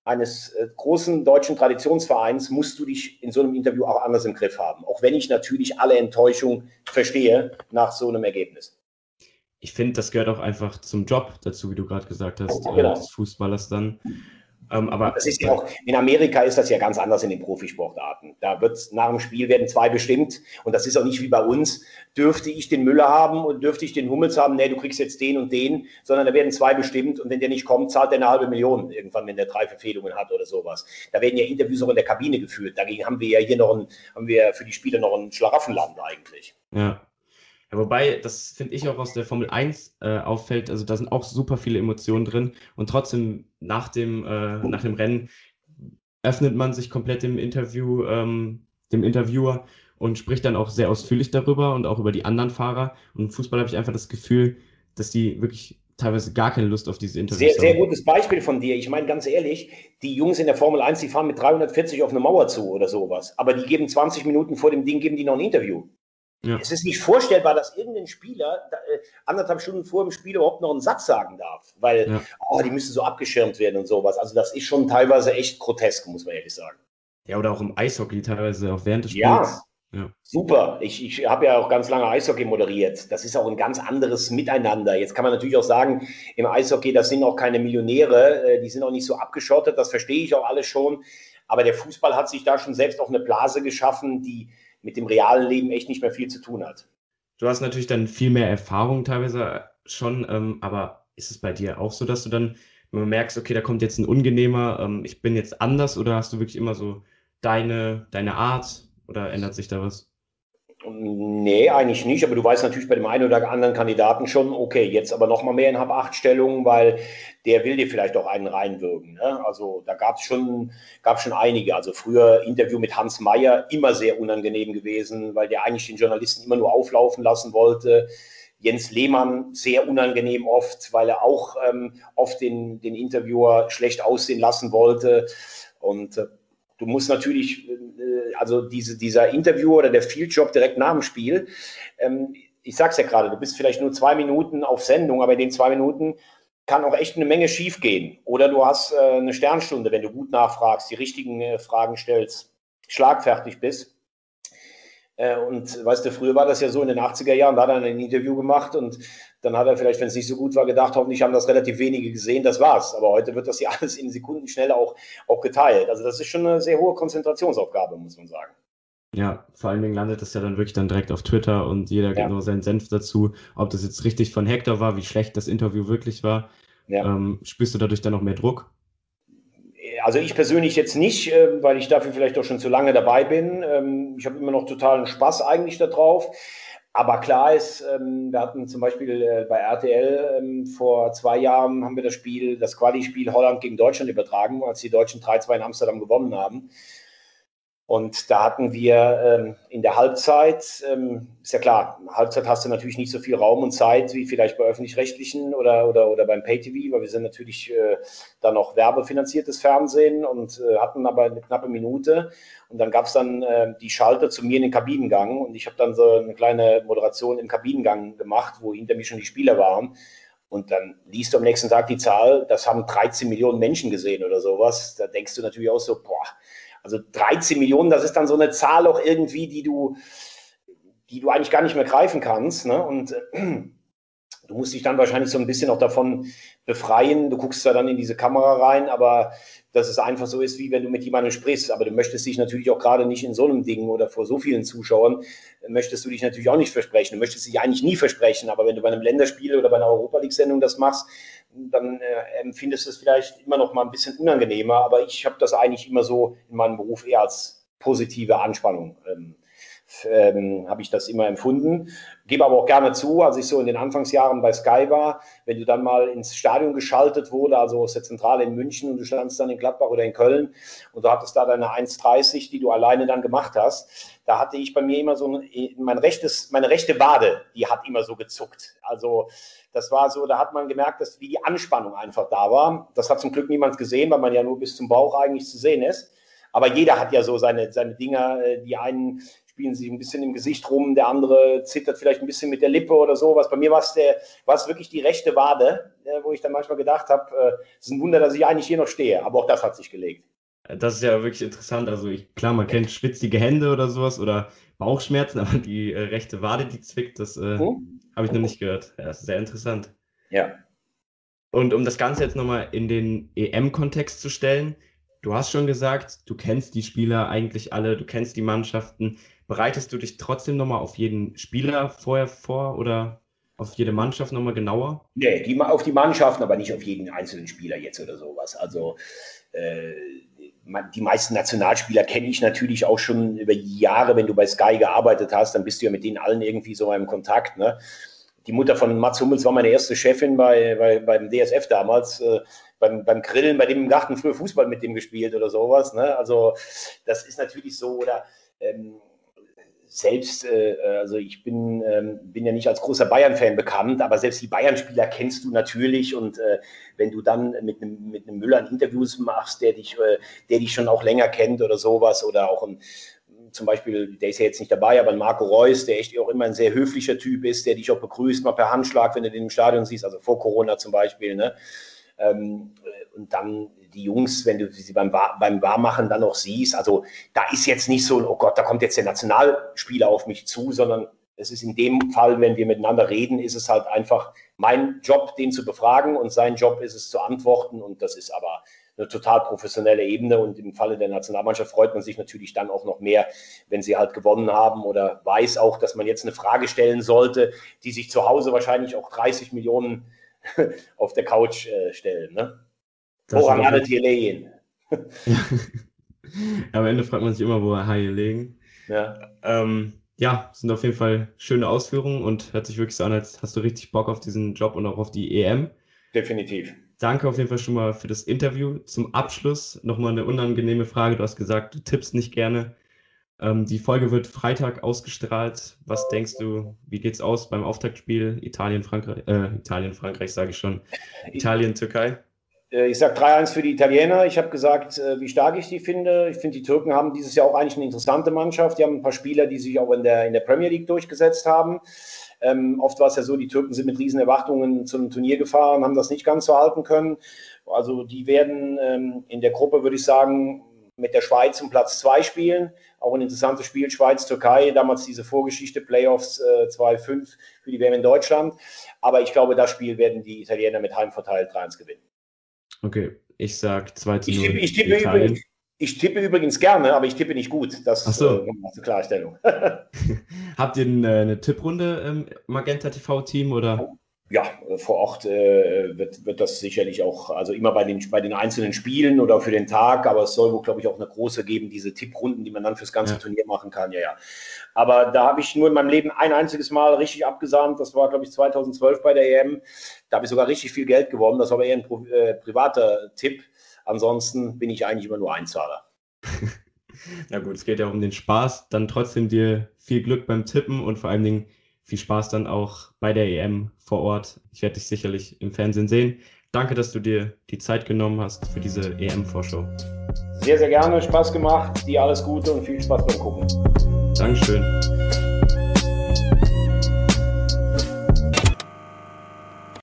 A: eines äh, großen deutschen Traditionsvereins musst du dich in so einem Interview auch anders im Griff haben. Auch wenn ich natürlich alle Enttäuschung verstehe nach so einem Ergebnis.
C: Ich finde, das gehört auch einfach zum Job dazu, wie du gerade gesagt hast, genau. des Fußballers dann.
A: Ähm, aber das ist ja auch, in Amerika ist das ja ganz anders in den Profisportarten. Da wird nach dem Spiel werden zwei bestimmt und das ist auch nicht wie bei uns. Dürfte ich den Müller haben und dürfte ich den Hummels haben? Nee, du kriegst jetzt den und den, sondern da werden zwei bestimmt und wenn der nicht kommt, zahlt der eine halbe Million irgendwann, wenn der drei Verfehlungen hat oder sowas. Da werden ja Interviews auch in der Kabine geführt. Dagegen haben wir ja hier noch ein, haben wir für die Spieler noch ein Schlaraffenland eigentlich.
C: Ja. Ja, wobei, das finde ich auch aus der Formel 1 äh, auffällt, also da sind auch super viele Emotionen drin und trotzdem nach dem, äh, nach dem Rennen öffnet man sich komplett dem Interview, ähm, dem Interviewer und spricht dann auch sehr ausführlich darüber und auch über die anderen Fahrer. Und im Fußball habe ich einfach das Gefühl, dass die wirklich teilweise gar keine Lust auf diese Interviews
A: sehr, haben. Sehr gutes Beispiel von dir. Ich meine, ganz ehrlich, die Jungs in der Formel 1, die fahren mit 340 auf eine Mauer zu oder sowas. Aber die geben 20 Minuten vor dem Ding, geben die noch ein Interview. Ja. Es ist nicht vorstellbar, dass irgendein Spieler äh, anderthalb Stunden vor dem Spiel überhaupt noch einen Satz sagen darf, weil ja. oh, die müssen so abgeschirmt werden und sowas. Also das ist schon teilweise echt grotesk, muss man ehrlich sagen.
C: Ja, oder auch im Eishockey teilweise, auch während des
A: Spiels. Ja, ja. Super. Ich, ich habe ja auch ganz lange Eishockey moderiert. Das ist auch ein ganz anderes Miteinander. Jetzt kann man natürlich auch sagen, im Eishockey, das sind auch keine Millionäre, äh, die sind auch nicht so abgeschottet, das verstehe ich auch alles schon. Aber der Fußball hat sich da schon selbst auch eine Blase geschaffen, die mit dem realen Leben echt nicht mehr viel zu tun hat.
C: Du hast natürlich dann viel mehr Erfahrung teilweise schon, ähm, aber ist es bei dir auch so, dass du dann, wenn du merkst, okay, da kommt jetzt ein Ungenehmer, ähm, ich bin jetzt anders oder hast du wirklich immer so deine, deine Art, oder ändert sich da was?
A: Nee, eigentlich nicht, aber du weißt natürlich bei dem einen oder anderen Kandidaten schon, okay, jetzt aber noch mal mehr in Hab-8-Stellung, weil der will dir vielleicht auch einen reinwirken. Ne? Also da gab es schon, gab schon einige. Also früher Interview mit Hans Meyer, immer sehr unangenehm gewesen, weil der eigentlich den Journalisten immer nur auflaufen lassen wollte. Jens Lehmann sehr unangenehm oft, weil er auch ähm, oft den, den Interviewer schlecht aussehen lassen wollte. Und äh, du musst natürlich, äh, also diese, dieser Interview oder der Field Job direkt nach dem Spiel, ähm, ich sag's ja gerade, du bist vielleicht nur zwei Minuten auf Sendung, aber in den zwei Minuten kann auch echt eine Menge schief gehen. Oder du hast äh, eine Sternstunde, wenn du gut nachfragst, die richtigen äh, Fragen stellst, schlagfertig bist. Äh, und weißt du, früher war das ja so in den 80er Jahren, da hat er ein Interview gemacht und dann hat er vielleicht, wenn es nicht so gut war, gedacht, hoffentlich haben das relativ wenige gesehen, das war's. Aber heute wird das ja alles in Sekunden schnell auch, auch geteilt. Also das ist schon eine sehr hohe Konzentrationsaufgabe, muss man sagen.
C: Ja, vor allen Dingen landet das ja dann wirklich dann direkt auf Twitter und jeder gibt ja. nur seinen Senf dazu. Ob das jetzt richtig von Hector war, wie schlecht das Interview wirklich war. Ja. Ähm, spürst du dadurch dann noch mehr Druck?
A: Also ich persönlich jetzt nicht, ähm, weil ich dafür vielleicht auch schon zu lange dabei bin. Ähm, ich habe immer noch totalen Spaß eigentlich darauf. Aber klar ist, ähm, wir hatten zum Beispiel äh, bei RTL vor zwei Jahren haben wir das Spiel, das Quali-Spiel Holland gegen Deutschland übertragen, als die Deutschen 3-2 in Amsterdam gewonnen haben. Und da hatten wir ähm, in der Halbzeit, ähm, ist ja klar, Halbzeit hast du natürlich nicht so viel Raum und Zeit wie vielleicht bei öffentlich-rechtlichen oder, oder, oder beim Pay-TV, weil wir sind natürlich äh, da noch werbefinanziertes Fernsehen und äh, hatten aber eine knappe Minute. Und dann gab es dann äh, die Schalter zu mir in den Kabinengang und ich habe dann so eine kleine Moderation im Kabinengang gemacht, wo hinter mir schon die Spieler waren. Und dann liest du am nächsten Tag die Zahl, das haben 13 Millionen Menschen gesehen oder sowas. Da denkst du natürlich auch so, boah, also 13 Millionen, das ist dann so eine Zahl auch irgendwie, die du, die du eigentlich gar nicht mehr greifen kannst. Ne? Und äh, du musst dich dann wahrscheinlich so ein bisschen auch davon befreien. Du guckst zwar dann in diese Kamera rein, aber dass es einfach so ist, wie wenn du mit jemandem sprichst. Aber du möchtest dich natürlich auch gerade nicht in so einem Ding oder vor so vielen Zuschauern, möchtest du dich natürlich auch nicht versprechen. Du möchtest dich eigentlich nie versprechen. Aber wenn du bei einem Länderspiel oder bei einer Europa League-Sendung das machst, dann äh, empfindest du es vielleicht immer noch mal ein bisschen unangenehmer. Aber ich habe das eigentlich immer so in meinem Beruf eher als positive Anspannung ähm, ähm, habe ich das immer empfunden. Gebe aber auch gerne zu, als ich so in den Anfangsjahren bei Sky war, wenn du dann mal ins Stadion geschaltet wurde, also aus der Zentrale in München und du standst dann in Gladbach oder in Köln und du hattest da deine 1,30, die du alleine dann gemacht hast, da hatte ich bei mir immer so ein, mein rechtes, meine rechte Wade, die hat immer so gezuckt. Also das war so, da hat man gemerkt, dass wie die Anspannung einfach da war. Das hat zum Glück niemand gesehen, weil man ja nur bis zum Bauch eigentlich zu sehen ist. Aber jeder hat ja so seine, seine Dinger, äh, die einen spielen sich ein bisschen im Gesicht rum, der andere zittert vielleicht ein bisschen mit der Lippe oder sowas. Bei mir war es wirklich die rechte Wade, äh, wo ich dann manchmal gedacht habe, äh, es ist ein Wunder, dass ich eigentlich hier noch stehe. Aber auch das hat sich gelegt.
C: Das ist ja wirklich interessant. Also ich, klar, man kennt schwitzige Hände oder sowas oder Bauchschmerzen, aber die äh, rechte Wade, die zwickt, das äh, hm? habe ich noch nicht gehört. Ja, das ist sehr interessant.
A: Ja.
C: Und um das Ganze jetzt nochmal in den EM-Kontext zu stellen, du hast schon gesagt, du kennst die Spieler eigentlich alle, du kennst die Mannschaften. Bereitest du dich trotzdem nochmal auf jeden Spieler vorher vor oder auf jede Mannschaft nochmal genauer?
A: Nee, die, auf die Mannschaften, aber nicht auf jeden einzelnen Spieler jetzt oder sowas. Also äh, die meisten Nationalspieler kenne ich natürlich auch schon über Jahre. Wenn du bei Sky gearbeitet hast, dann bist du ja mit denen allen irgendwie so im Kontakt. Ne? Die Mutter von Mats Hummels war meine erste Chefin bei, bei beim DSF damals. Äh, beim, beim Grillen, bei dem im Garten früher Fußball mit dem gespielt oder sowas. Ne? Also das ist natürlich so. Oder ähm, selbst, äh, also ich bin, ähm, bin ja nicht als großer Bayern-Fan bekannt, aber selbst die Bayern-Spieler kennst du natürlich und äh, wenn du dann mit einem, mit Müller ein Interviews machst, der dich, äh, der dich schon auch länger kennt oder sowas oder auch ein, zum Beispiel, der ist ja jetzt nicht dabei, aber ein Marco Reus, der echt auch immer ein sehr höflicher Typ ist, der dich auch begrüßt, mal per Handschlag, wenn du den im Stadion siehst, also vor Corona zum Beispiel, ne? Ähm, und dann die Jungs, wenn du sie beim, beim Warmachen dann noch siehst, also da ist jetzt nicht so, oh Gott, da kommt jetzt der Nationalspieler auf mich zu, sondern es ist in dem Fall, wenn wir miteinander reden, ist es halt einfach mein Job, den zu befragen und sein Job ist es zu antworten und das ist aber eine total professionelle Ebene und im Falle der Nationalmannschaft freut man sich natürlich dann auch noch mehr, wenn sie halt gewonnen haben oder weiß auch, dass man jetzt eine Frage stellen sollte, die sich zu Hause wahrscheinlich auch 30 Millionen auf der Couch äh, stellen. Ne? Woran alle Tiere legen?
C: Am Ende fragt man sich immer, wo Haie legen. Ja. Ähm, ja, sind auf jeden Fall schöne Ausführungen und hört sich wirklich so an, als hast du richtig Bock auf diesen Job und auch auf die EM.
A: Definitiv.
C: Danke auf jeden Fall schon mal für das Interview. Zum Abschluss nochmal eine unangenehme Frage. Du hast gesagt, du tippst nicht gerne. Ähm, die Folge wird Freitag ausgestrahlt. Was denkst du, wie geht's aus beim Auftaktspiel Italien-Frankreich? Äh, Italien-Frankreich sage ich schon. Italien-Türkei?
A: Äh, ich sage 3-1 für die Italiener. Ich habe gesagt, äh, wie stark ich die finde. Ich finde, die Türken haben dieses Jahr auch eigentlich eine interessante Mannschaft. Die haben ein paar Spieler, die sich auch in der, in der Premier League durchgesetzt haben. Ähm, oft war es ja so, die Türken sind mit riesen Erwartungen zum Turnier gefahren, haben das nicht ganz so halten können. Also die werden ähm, in der Gruppe, würde ich sagen, mit der Schweiz um Platz 2 spielen. Auch ein interessantes Spiel, Schweiz-Türkei, damals diese Vorgeschichte, Playoffs äh, 2-5 für die WM in Deutschland. Aber ich glaube, das Spiel werden die Italiener mit Heimvorteil 3-1 gewinnen.
C: Okay, ich sag 2
A: zu 0. Ich tippe, ich tippe, übrigens, ich tippe übrigens gerne, aber ich tippe nicht gut. Das
C: Ach so.
A: äh, eine Klarstellung.
C: Habt ihr eine, eine Tipprunde im Magenta TV-Team oder?
A: Ja, vor Ort äh, wird, wird das sicherlich auch, also immer bei den, bei den einzelnen Spielen oder für den Tag, aber es soll wohl, glaube ich, auch eine große geben, diese Tipprunden, die man dann fürs ganze ja. Turnier machen kann. Ja, ja. Aber da habe ich nur in meinem Leben ein einziges Mal richtig abgesahnt. Das war, glaube ich, 2012 bei der EM. Da habe ich sogar richtig viel Geld gewonnen. Das war aber eher ein äh, privater Tipp. Ansonsten bin ich eigentlich immer nur Einzahler.
C: Na gut, es geht ja um den Spaß. Dann trotzdem dir viel Glück beim Tippen und vor allen Dingen viel Spaß dann auch bei der EM vor Ort. Ich werde dich sicherlich im Fernsehen sehen. Danke, dass du dir die Zeit genommen hast für diese EM-Vorschau.
A: Sehr, sehr gerne. Spaß gemacht. Dir alles Gute und viel Spaß beim Gucken.
C: Dankeschön.